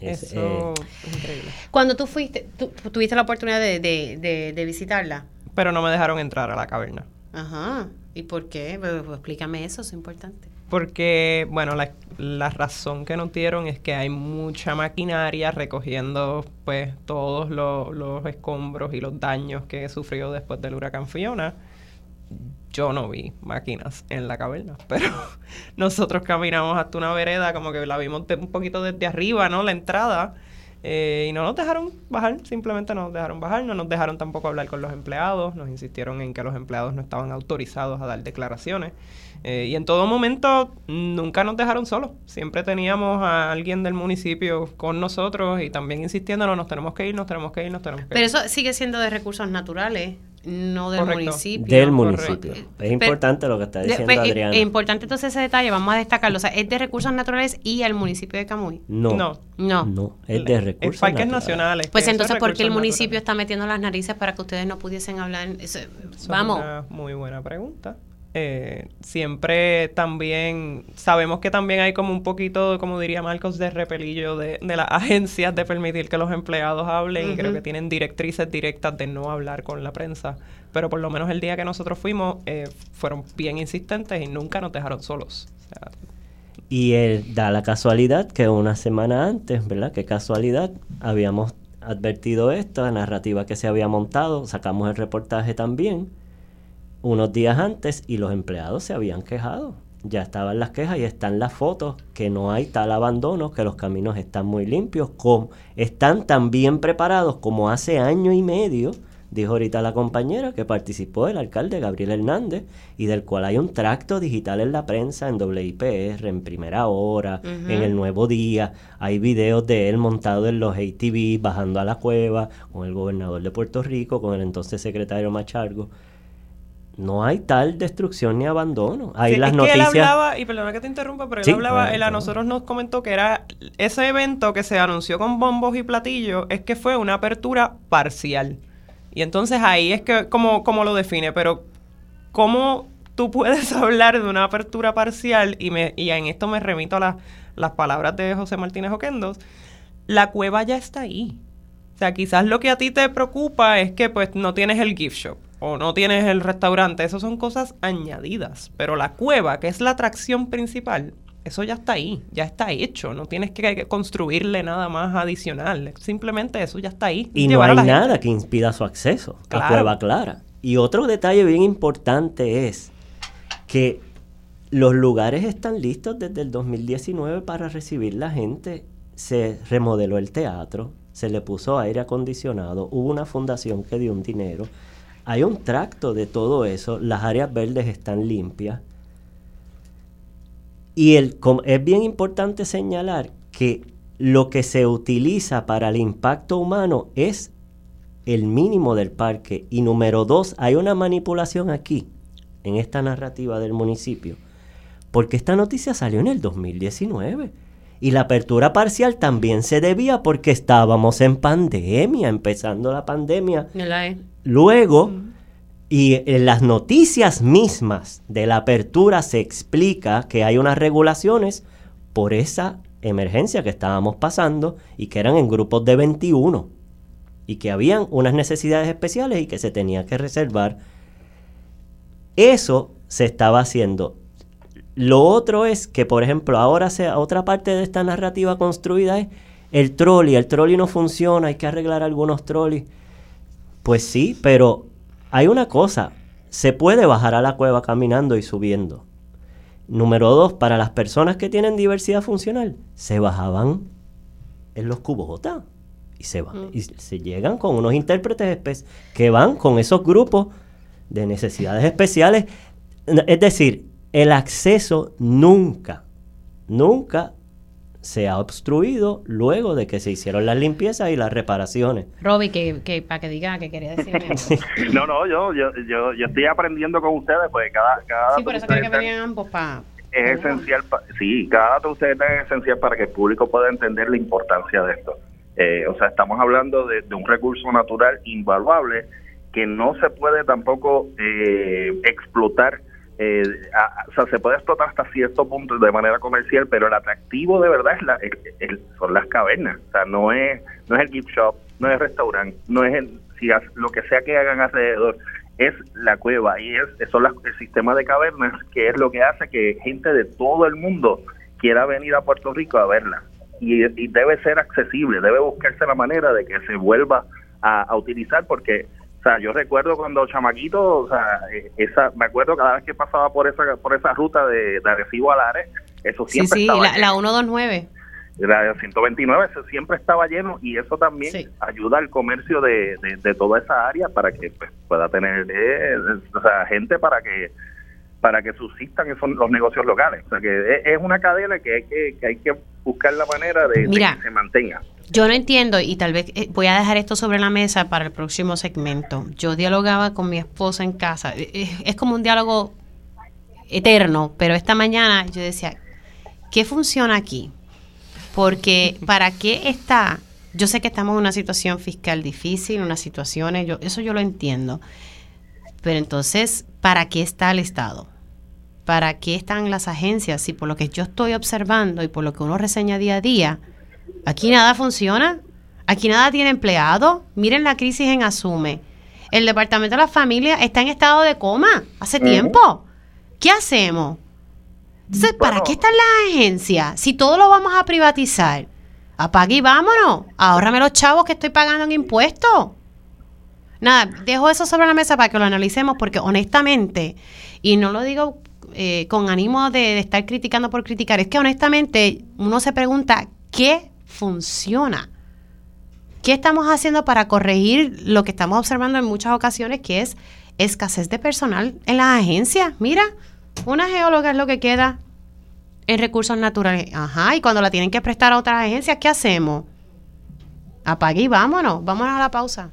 Es, Eso eh, es increíble. Cuando tú fuiste, tú tuviste la oportunidad de, de, de- de visitarla. Pero no me dejaron entrar a la caverna. Ajá. ¿Y por qué? Pues, pues, explícame eso, es importante. Porque, bueno, la, la razón que nos dieron es que hay mucha maquinaria recogiendo, pues, todos lo- los escombros y los daños que sufrió después del huracán Fiona. Yo no vi máquinas en la caverna, pero nosotros caminamos hasta una vereda, como que la vimos un poquito desde arriba, ¿no? La entrada. eh, y no nos dejaron bajar, simplemente no nos dejaron bajar, no nos dejaron tampoco hablar con los empleados, nos insistieron en que los empleados no estaban autorizados a dar declaraciones. Eh, y en todo momento nunca nos dejaron solos. Siempre teníamos a alguien del municipio con nosotros y también insistiéndonos, nos tenemos que ir, nos tenemos que ir, nos tenemos que Pero ir. eso sigue siendo de recursos naturales, no del Correcto. municipio. del municipio. Eh, Es importante lo que está diciendo pues, Adriana. Es importante entonces ese detalle, vamos a destacarlo. O sea, es de recursos naturales y al municipio de Camuy. No, No. No. no, es de recursos Es parques naturales. nacionales. Pues entonces, ¿por qué el municipio naturales. está metiendo las narices para que ustedes no pudiesen hablar? Eso- Eso es vamos. una muy buena pregunta. Eh, siempre también sabemos que también hay como un poquito, como diría Marcos, de repelillo de, de las agencias de permitir que los empleados hablen y creo que tienen directrices directas de no hablar con la prensa. Pero por lo menos el día que nosotros fuimos eh, fueron bien insistentes y nunca nos dejaron solos. O sea, Y él da la casualidad que una semana antes, ¿verdad? Qué casualidad, habíamos advertido esto, la narrativa que se había montado, sacamos el reportaje también, unos días antes, y los empleados se habían quejado. Ya estaban las quejas y están las fotos que no hay tal abandono, que los caminos están muy limpios, como, están tan bien preparados como hace año y medio, dijo ahorita la compañera que participó el alcalde Gabriel Hernández y del cual hay un tracto digital en la prensa, en WIPR, en Primera Hora, en El Nuevo Día. Hay videos de él montado en los ATV, bajando a la cueva, con el gobernador de Puerto Rico, con el entonces secretario Machargo. No hay tal destrucción ni abandono. Hay Sí, las es que noticias. él hablaba, y perdona que te interrumpa, pero él Sí, hablaba, claro, él a nosotros nos comentó que era ese evento que se anunció con bombos y platillos, es que fue una apertura parcial. Y entonces ahí es que, como, como lo define, pero ¿cómo tú puedes hablar de una apertura parcial? Y, me, y en esto me remito a las- las palabras de José Martínez Oquendos. La cueva ya está ahí. O sea, quizás lo que a ti te preocupa es que pues no tienes el gift shop o no tienes el restaurante. Esas son cosas añadidas. Pero la cueva, que es la atracción principal, eso ya está ahí, ya está hecho. No tienes que, construirle nada más adicional. Simplemente eso ya está ahí. Y no a hay gente. nada que impida su acceso a Claro. Cueva Clara. Y otro detalle bien importante es que los lugares están listos desde el 2019 para recibir la gente. Se remodeló el teatro, se le puso aire acondicionado, hubo una fundación que dio un dinero. Hay un tracto de todo eso, las áreas verdes están limpias. Y es bien importante señalar que lo que se utiliza para el impacto humano es el mínimo del parque. Y número dos, hay una manipulación aquí, en esta narrativa del municipio, porque esta noticia salió en el 2019. Y la apertura parcial también se debía porque estábamos en pandemia, empezando la pandemia. Eh? Luego, y en las noticias mismas de la apertura se explica que hay unas regulaciones por esa emergencia que estábamos pasando y que eran en grupos de 21 y que habían unas necesidades especiales y que se tenía que reservar. Eso se estaba haciendo. Lo otro es que, por ejemplo, ahora se, otra parte de esta narrativa construida es el trolley. El trolley no funciona, hay que arreglar algunos trolleys. Pues sí, pero hay una cosa, se puede bajar a la cueva caminando y subiendo. Número dos, para las personas que tienen diversidad funcional, se bajaban en los cubotas y se van y se llegan con unos intérpretes que van con esos grupos de necesidades especiales. Es decir, el acceso nunca, nunca se ha obstruido luego de que se hicieron las limpiezas y las reparaciones. Robbie, que, que para que diga que quería decirme. sí, No, no, yo, yo, yo, yo estoy aprendiendo con ustedes, pues cada, cada dato por eso quería que venían ambos para... es esencial, pa- sí, cada dato de ustedes es esencial para que el público pueda entender la importancia de esto. Eh, o sea, estamos hablando de, de un recurso natural invaluable que no se puede tampoco eh, explotar. Eh, o sea, se puede explotar hasta cierto punto de manera comercial, pero el atractivo de verdad es la, son las cavernas. O sea, no es no es el gift shop, no es el restaurante, no es el, si ha- lo que sea que hagan alrededor es la cueva y es son el sistema de cavernas que es lo que hace que gente de todo el mundo quiera venir a Puerto Rico a verla y, y debe ser accesible debe buscarse la manera de que se vuelva a, a utilizar porque o sea yo recuerdo cuando chamaquito o sea eh, esa me acuerdo cada vez que pasaba por esa por esa ruta de, de Arecibo a Lares eso Sí, siempre sí, estaba la, la lleno. 129. La 129 eso siempre estaba lleno y eso también Sí. ayuda al comercio de, de, de toda esa área para que pues, pueda tener eh, o sea, gente para que para que subsistan esos, los negocios locales. O sea que es, es una cadena que hay que, que hay que buscar la manera de, que se mantenga. Yo no entiendo y tal vez eh, voy a dejar esto sobre la mesa para el próximo segmento. Yo dialogaba con mi esposa en casa. Eh, eh, Es como un diálogo eterno, pero esta mañana yo decía, ¿qué funciona aquí? Porque ¿para qué está? Yo sé que estamos en una situación fiscal difícil, unas situaciones, yo, eso yo lo entiendo. Pero entonces, ¿para qué está el Estado? ¿Para qué están las agencias? Si por lo que yo estoy observando y por lo que uno reseña día a día, aquí nada funciona, aquí nada tiene empleado. Miren la crisis en Asume. El Departamento de la Familia está en estado de coma hace tiempo. ¿Qué hacemos? Entonces, ¿para Bueno. qué están las agencias? Si todo lo vamos a privatizar, apague y vámonos. Ahórrame los chavos que estoy pagando en impuestos. Nada, dejo eso sobre la mesa para que lo analicemos porque honestamente, y no lo digo eh, con ánimo de, de estar criticando por criticar, es que honestamente uno se pregunta, ¿qué funciona? ¿Qué estamos haciendo para corregir lo que estamos observando en muchas ocasiones, que es escasez de personal en las agencias? Mira, una geóloga es lo que queda en recursos naturales. Ajá, y cuando la tienen que prestar a otras agencias, ¿qué hacemos? Apague y vámonos, vámonos a la pausa.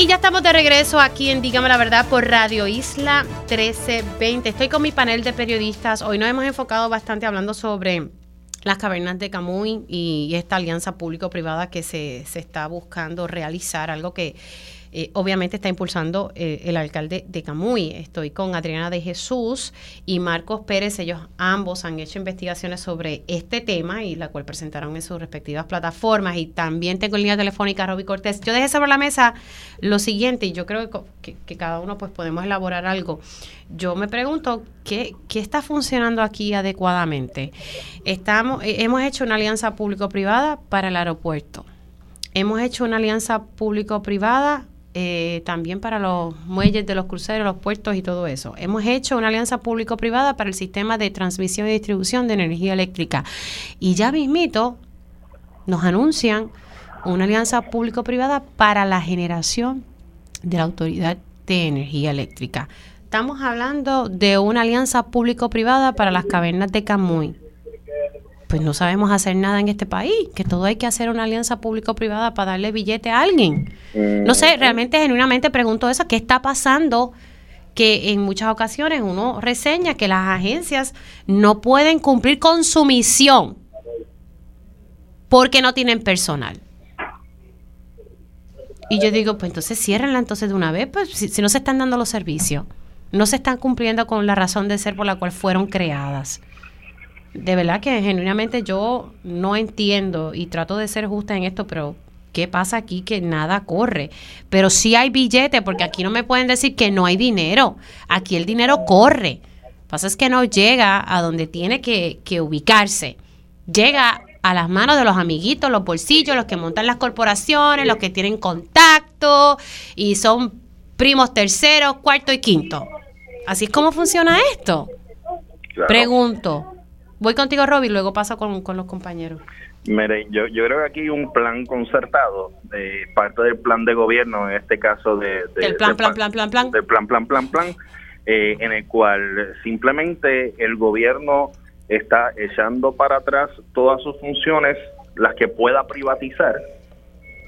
Y ya estamos de regreso aquí en Dígame la Verdad por Radio Isla 1320. Estoy con mi panel de periodistas. Hoy nos hemos enfocado bastante hablando sobre las cavernas de Camuy y esta alianza público-privada que se, se está buscando realizar, algo que eh, obviamente está impulsando eh, el alcalde de Camuy. Estoy con Adriana de Jesús y Marcos Pérez. Ellos ambos han hecho investigaciones sobre este tema y la cual presentaron en sus respectivas plataformas. Y también tengo en línea telefónica a Roby Cortés. Yo dejé sobre la mesa lo siguiente y yo creo que, que, cada uno pues podemos elaborar algo. Yo me pregunto qué, qué está funcionando aquí adecuadamente. Estamos, eh, hemos hecho una alianza público-privada para el aeropuerto. Hemos hecho una alianza público-privada eh, también para los muelles de los cruceros, los puertos y todo eso. Hemos hecho una alianza público-privada para el sistema de transmisión y distribución de energía eléctrica. Y ya mismito nos anuncian una alianza público-privada para la generación de la Autoridad de Energía Eléctrica. Estamos hablando de una alianza público-privada para las cavernas de Camuy pues no sabemos hacer nada en este país, que todo hay que hacer una alianza público-privada para darle billete a alguien. No sé, realmente genuinamente pregunto eso, ¿qué está pasando? Que en muchas ocasiones uno reseña que las agencias no pueden cumplir con su misión porque no tienen personal. Y yo digo, pues entonces ciérrenla entonces de una vez, pues si, si no se están dando los servicios, no se están cumpliendo con la razón de ser por la cual fueron creadas de verdad que genuinamente yo no entiendo y trato de ser justa en esto, pero ¿qué pasa aquí? Que nada corre. Pero sí hay billete, porque aquí no me pueden decir que no hay dinero. Aquí el dinero corre. Lo que pasa es que no llega a donde tiene que, que ubicarse. Llega a las manos de los amiguitos, los bolsillos, los que montan las corporaciones, los que tienen contacto y son primos terceros, cuarto y quinto. Así es como funciona esto. Pregunto. Voy contigo, Robbie, luego paso con, los compañeros. Mire, yo, yo creo que aquí un plan concertado, de parte del plan de gobierno, en este caso de... del plan, plan, plan, plan, plan. Del plan, plan, plan, plan, eh, en el cual simplemente el gobierno está echando para atrás todas sus funciones, las que pueda privatizar,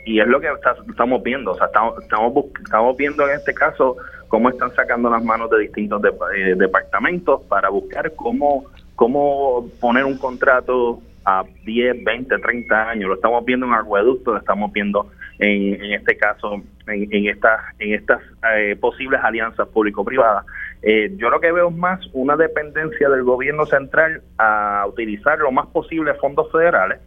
y es lo que estamos viendo, o sea, estamos, estamos, viendo en este caso cómo están sacando las manos de distintos eh, departamentos para buscar cómo cómo poner un contrato a 10, 20, 30 años. Lo estamos viendo en acueductos, lo estamos viendo en, en este caso, en, en, en estas eh, posibles alianzas público-privadas. Eh, yo lo que veo es más una dependencia del gobierno central a utilizar lo más posible fondos federales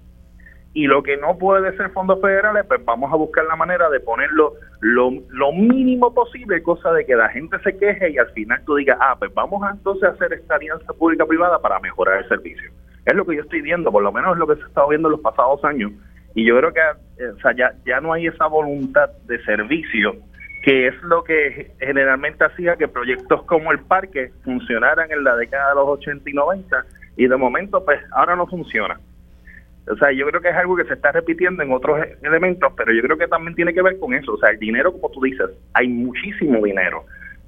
y lo que no puede ser fondos federales, pues vamos a buscar la manera de ponerlo lo, mínimo posible, cosa de que la gente se queje y al final tú digas, ah, pues vamos entonces a hacer esta alianza pública-privada para mejorar el servicio. Es lo que yo estoy viendo, por lo menos es lo que se ha estado viendo en los pasados años. Y yo creo que eh, o sea, ya, ya no hay esa voluntad de servicio que es lo que generalmente hacía que proyectos como el parque funcionaran en la década de los 80 y 90 y de momento pues ahora no funciona. O sea, yo creo que es algo que se está repitiendo en otros elementos, pero yo creo que también tiene que ver con eso. O sea, el dinero, como tú dices, hay muchísimo dinero,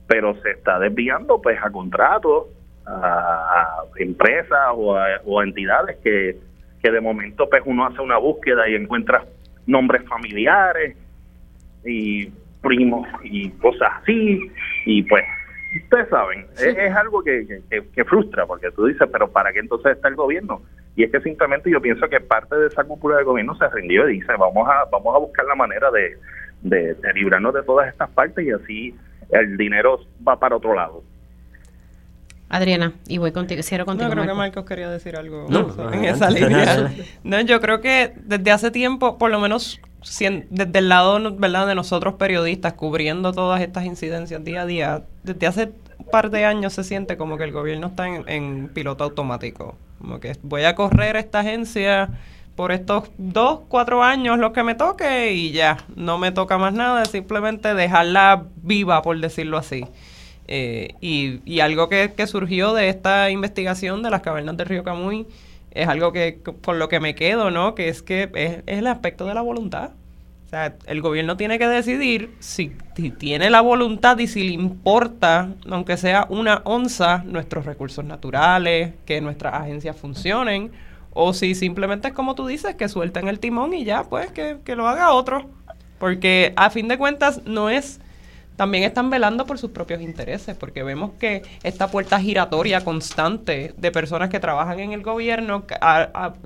pero se está desviando pues a contratos, a, empresas o a, entidades que, que de momento pues uno hace una búsqueda y encuentra nombres familiares y primos y cosas así, y pues ustedes saben, es, algo que, que, frustra, porque tú dices, pero ¿para qué entonces está el gobierno? Y es que simplemente yo pienso que parte de esa cúpula del gobierno se rindió y dice, vamos a, vamos a buscar la manera de, de, librarnos de todas estas partes y así el dinero va para otro lado. Adriana, y voy contigo, cierro contigo. No, creo que Marcos quería decir algo en esa línea. no, yo creo que desde hace tiempo, por lo menos desde el lado ¿verdad? de nosotros periodistas, cubriendo todas estas incidencias día a día, desde hace un par de años se siente como que el gobierno está en piloto automático. Como que voy a correr esta agencia por estos dos, cuatro años lo que me toque y ya, no me toca más nada, simplemente dejarla viva, por decirlo así. Eh, y, algo que, que, surgió de esta investigación de las cavernas del río Camuy es algo que por lo que me quedo, ¿no? Que es que es, es el aspecto de la voluntad. O sea, el gobierno tiene que decidir si, si, tiene la voluntad y si le importa, aunque sea una onza, nuestros recursos naturales, que nuestras agencias funcionen, o si simplemente es como tú dices, que suelten el timón y ya, pues que, que lo haga otro. Porque a fin de cuentas no es también están velando por sus propios intereses, porque vemos que esta puerta giratoria constante de personas que trabajan en el gobierno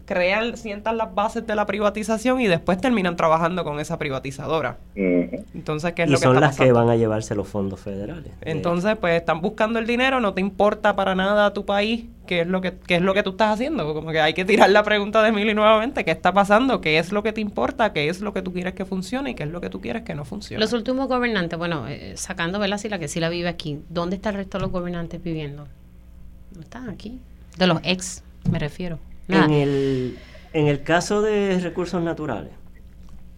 crean, sientan las bases de la privatización y después terminan trabajando con esa privatizadora. Entonces, ¿qué es y lo que son las que van a llevarse los fondos federales. Entonces, pues están buscando el dinero, no te importa para nada a tu país qué es lo que qué es lo que tú estás haciendo. Como que hay que tirar la pregunta de Emily nuevamente, ¿qué está pasando? ¿Qué es lo que te importa? ¿Qué es lo que tú quieres que funcione y qué es lo que tú quieres que no funcione? Los últimos gobernantes, bueno, eh, sacando ¿verdad? Si la que sí la vive aquí, ¿dónde está el resto de los gobernantes viviendo? No están aquí. De los ex, me refiero. En el, en el caso de recursos naturales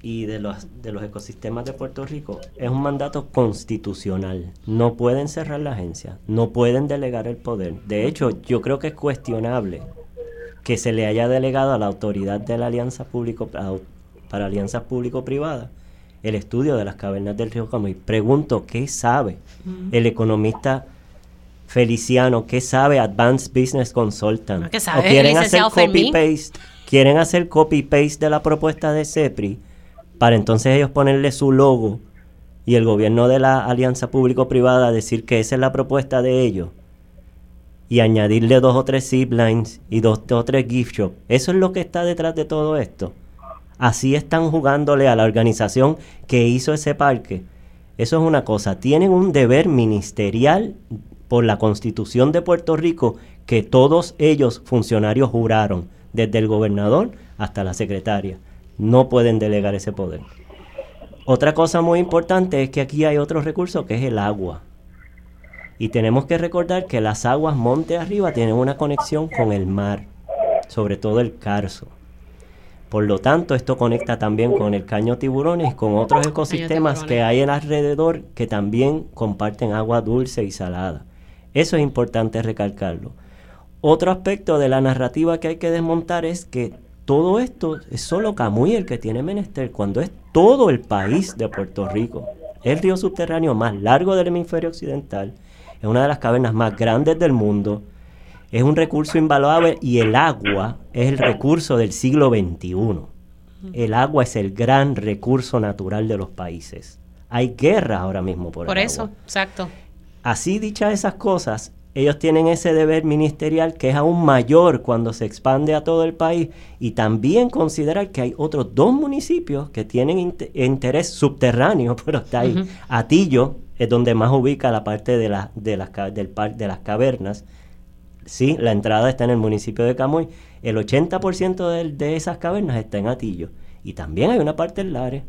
y de los, de los ecosistemas de Puerto Rico, es un mandato constitucional. No pueden cerrar la agencia, no pueden delegar el poder. De hecho, yo creo que es cuestionable que se le haya delegado a la autoridad de la Alianza Público para Alianzas Público-Privadas el estudio de las cavernas del río Camuy. Pregunto, ¿qué sabe el economista Feliciano? ¿Qué sabe Advanced Business Consultant? ¿Qué sabe? ¿O quieren hacer copy-paste? ¿Quieren hacer copy-paste de la propuesta de CEPRI? Para entonces ellos ponerle su logo y el gobierno de la alianza público-privada decir que esa es la propuesta de ellos y añadirle dos o tres ziplines y dos, o tres gift shops. Eso es lo que está detrás de todo esto. Así están jugándole a la organización que hizo ese parque. Eso es una cosa. Tienen un deber ministerial por la constitución de Puerto Rico que todos ellos funcionarios juraron, desde el gobernador hasta la secretaria no pueden delegar ese poder. Otra cosa muy importante es que aquí hay otro recurso que es el agua. Y tenemos que recordar que las aguas monte arriba tienen una conexión con el mar, sobre todo el Carso. Por lo tanto, esto conecta también con el caño tiburones y con otros ecosistemas que hay alrededor que también comparten agua dulce y salada. Eso es importante recalcarlo. Otro aspecto de la narrativa que hay que desmontar es que todo esto es solo Camuy el que tiene menester, cuando es todo el país de Puerto Rico. El río subterráneo más largo del hemisferio occidental, es una de las cavernas más grandes del mundo, es un recurso invaluable y el agua es el recurso del siglo XXI. El agua es el gran recurso natural de los países. Hay guerras ahora mismo por, por el eso, exacto. Así dichas esas cosas, ellos tienen ese deber ministerial que es aún mayor cuando se expande a todo el país y también considerar que hay otros dos municipios que tienen interés subterráneo, pero está ahí. Atillo es donde más ubica la parte de, la, de, las, del de las cavernas. Sí, la entrada está en el municipio de Camuy. El 80% de, de esas cavernas está en Atillo. Y también hay una parte en Lares.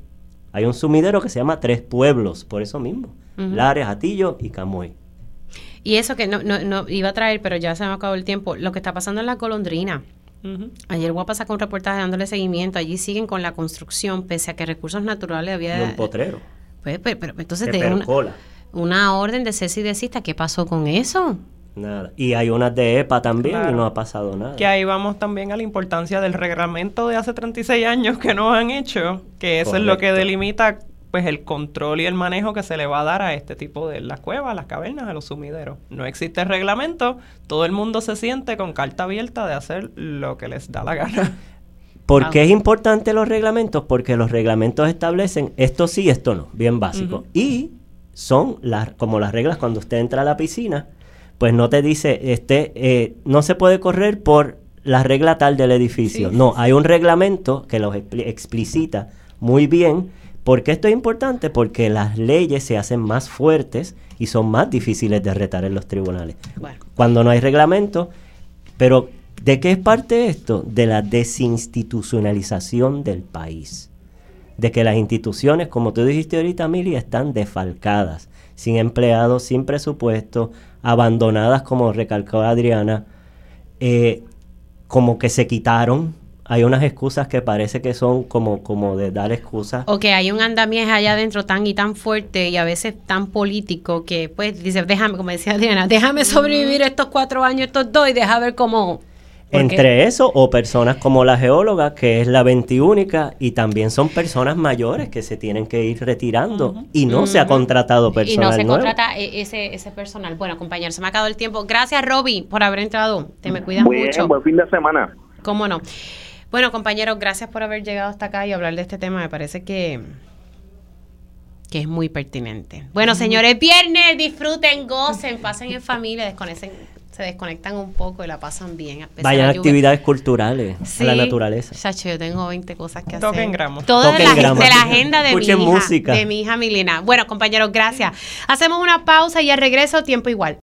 Hay un sumidero que se llama Tres Pueblos, por eso mismo. Lares, Atillo y Camuy. Y eso que no, no, no, iba a traer, pero ya se me acabó el tiempo, lo que está pasando en la golondrina. Ayer Guapa sacó un reportaje dándole seguimiento. Allí siguen con la construcción, pese a que recursos naturales había. Y un potrero. Pues, pero, pero entonces de una, una, orden de cese y desista. ¿Qué pasó con eso? Nada. Y hay unas de EPA también y no ha pasado nada. Que ahí vamos también a la importancia del reglamento de hace 36 años que nos han hecho, que eso es lo que delimita pues el control y el manejo que se le va a dar a este tipo de las cuevas, las cavernas, a los sumideros. No existe reglamento, todo el mundo se siente con carta abierta de hacer lo que les da la gana. ¿Por qué es importante los reglamentos? Porque los reglamentos establecen esto sí, esto no, bien básico. Y son las, como las reglas cuando usted entra a la piscina, pues no te dice, este, eh, no se puede correr por la regla tal del edificio. No, hay un reglamento que los explicita muy bien ¿Por qué esto es importante? Porque las leyes se hacen más fuertes y son más difíciles de retar en los tribunales. Cuando no hay reglamento, pero ¿de qué es parte esto? De la desinstitucionalización del país. De que las instituciones, como tú dijiste ahorita, Mili, están defalcadas, sin empleados, sin presupuesto, abandonadas, como recalcó Adriana, eh, como que se quitaron hay unas excusas que parece que son como, como de dar excusas. O que hay un andamiaje allá adentro tan y tan fuerte y a veces tan político que pues dice, déjame, como decía Diana, déjame sobrevivir estos cuatro años, estos dos y deja ver cómo... Entre eso o personas como la geóloga, que es la veintiúnica, y también son personas mayores que se tienen que ir retirando y no se ha contratado Y no personal se nuevo. contrata e- ese, ese personal. Bueno, compañero, se me ha acabado el tiempo. Gracias, Roby, por haber entrado. Te me cuidas Muy mucho. bien, buen fin de semana. ¿Cómo no? Bueno, compañeros, gracias por haber llegado hasta acá y hablar de este tema. Me parece que, que es muy pertinente. Bueno, señores, viernes, disfruten, gocen, pasen en familia, desconecten, se desconectan un poco y la pasan bien. a pesar Vayan de a la actividades culturales, Sí. a la naturaleza. Chacho, yo tengo 20 cosas que hacer. Toquen gramo. Todas Toquen las- gramo. de la agenda de mi, hija, música. de mi hija Milena. Bueno, compañeros, gracias. Hacemos una pausa y al regreso, tiempo igual.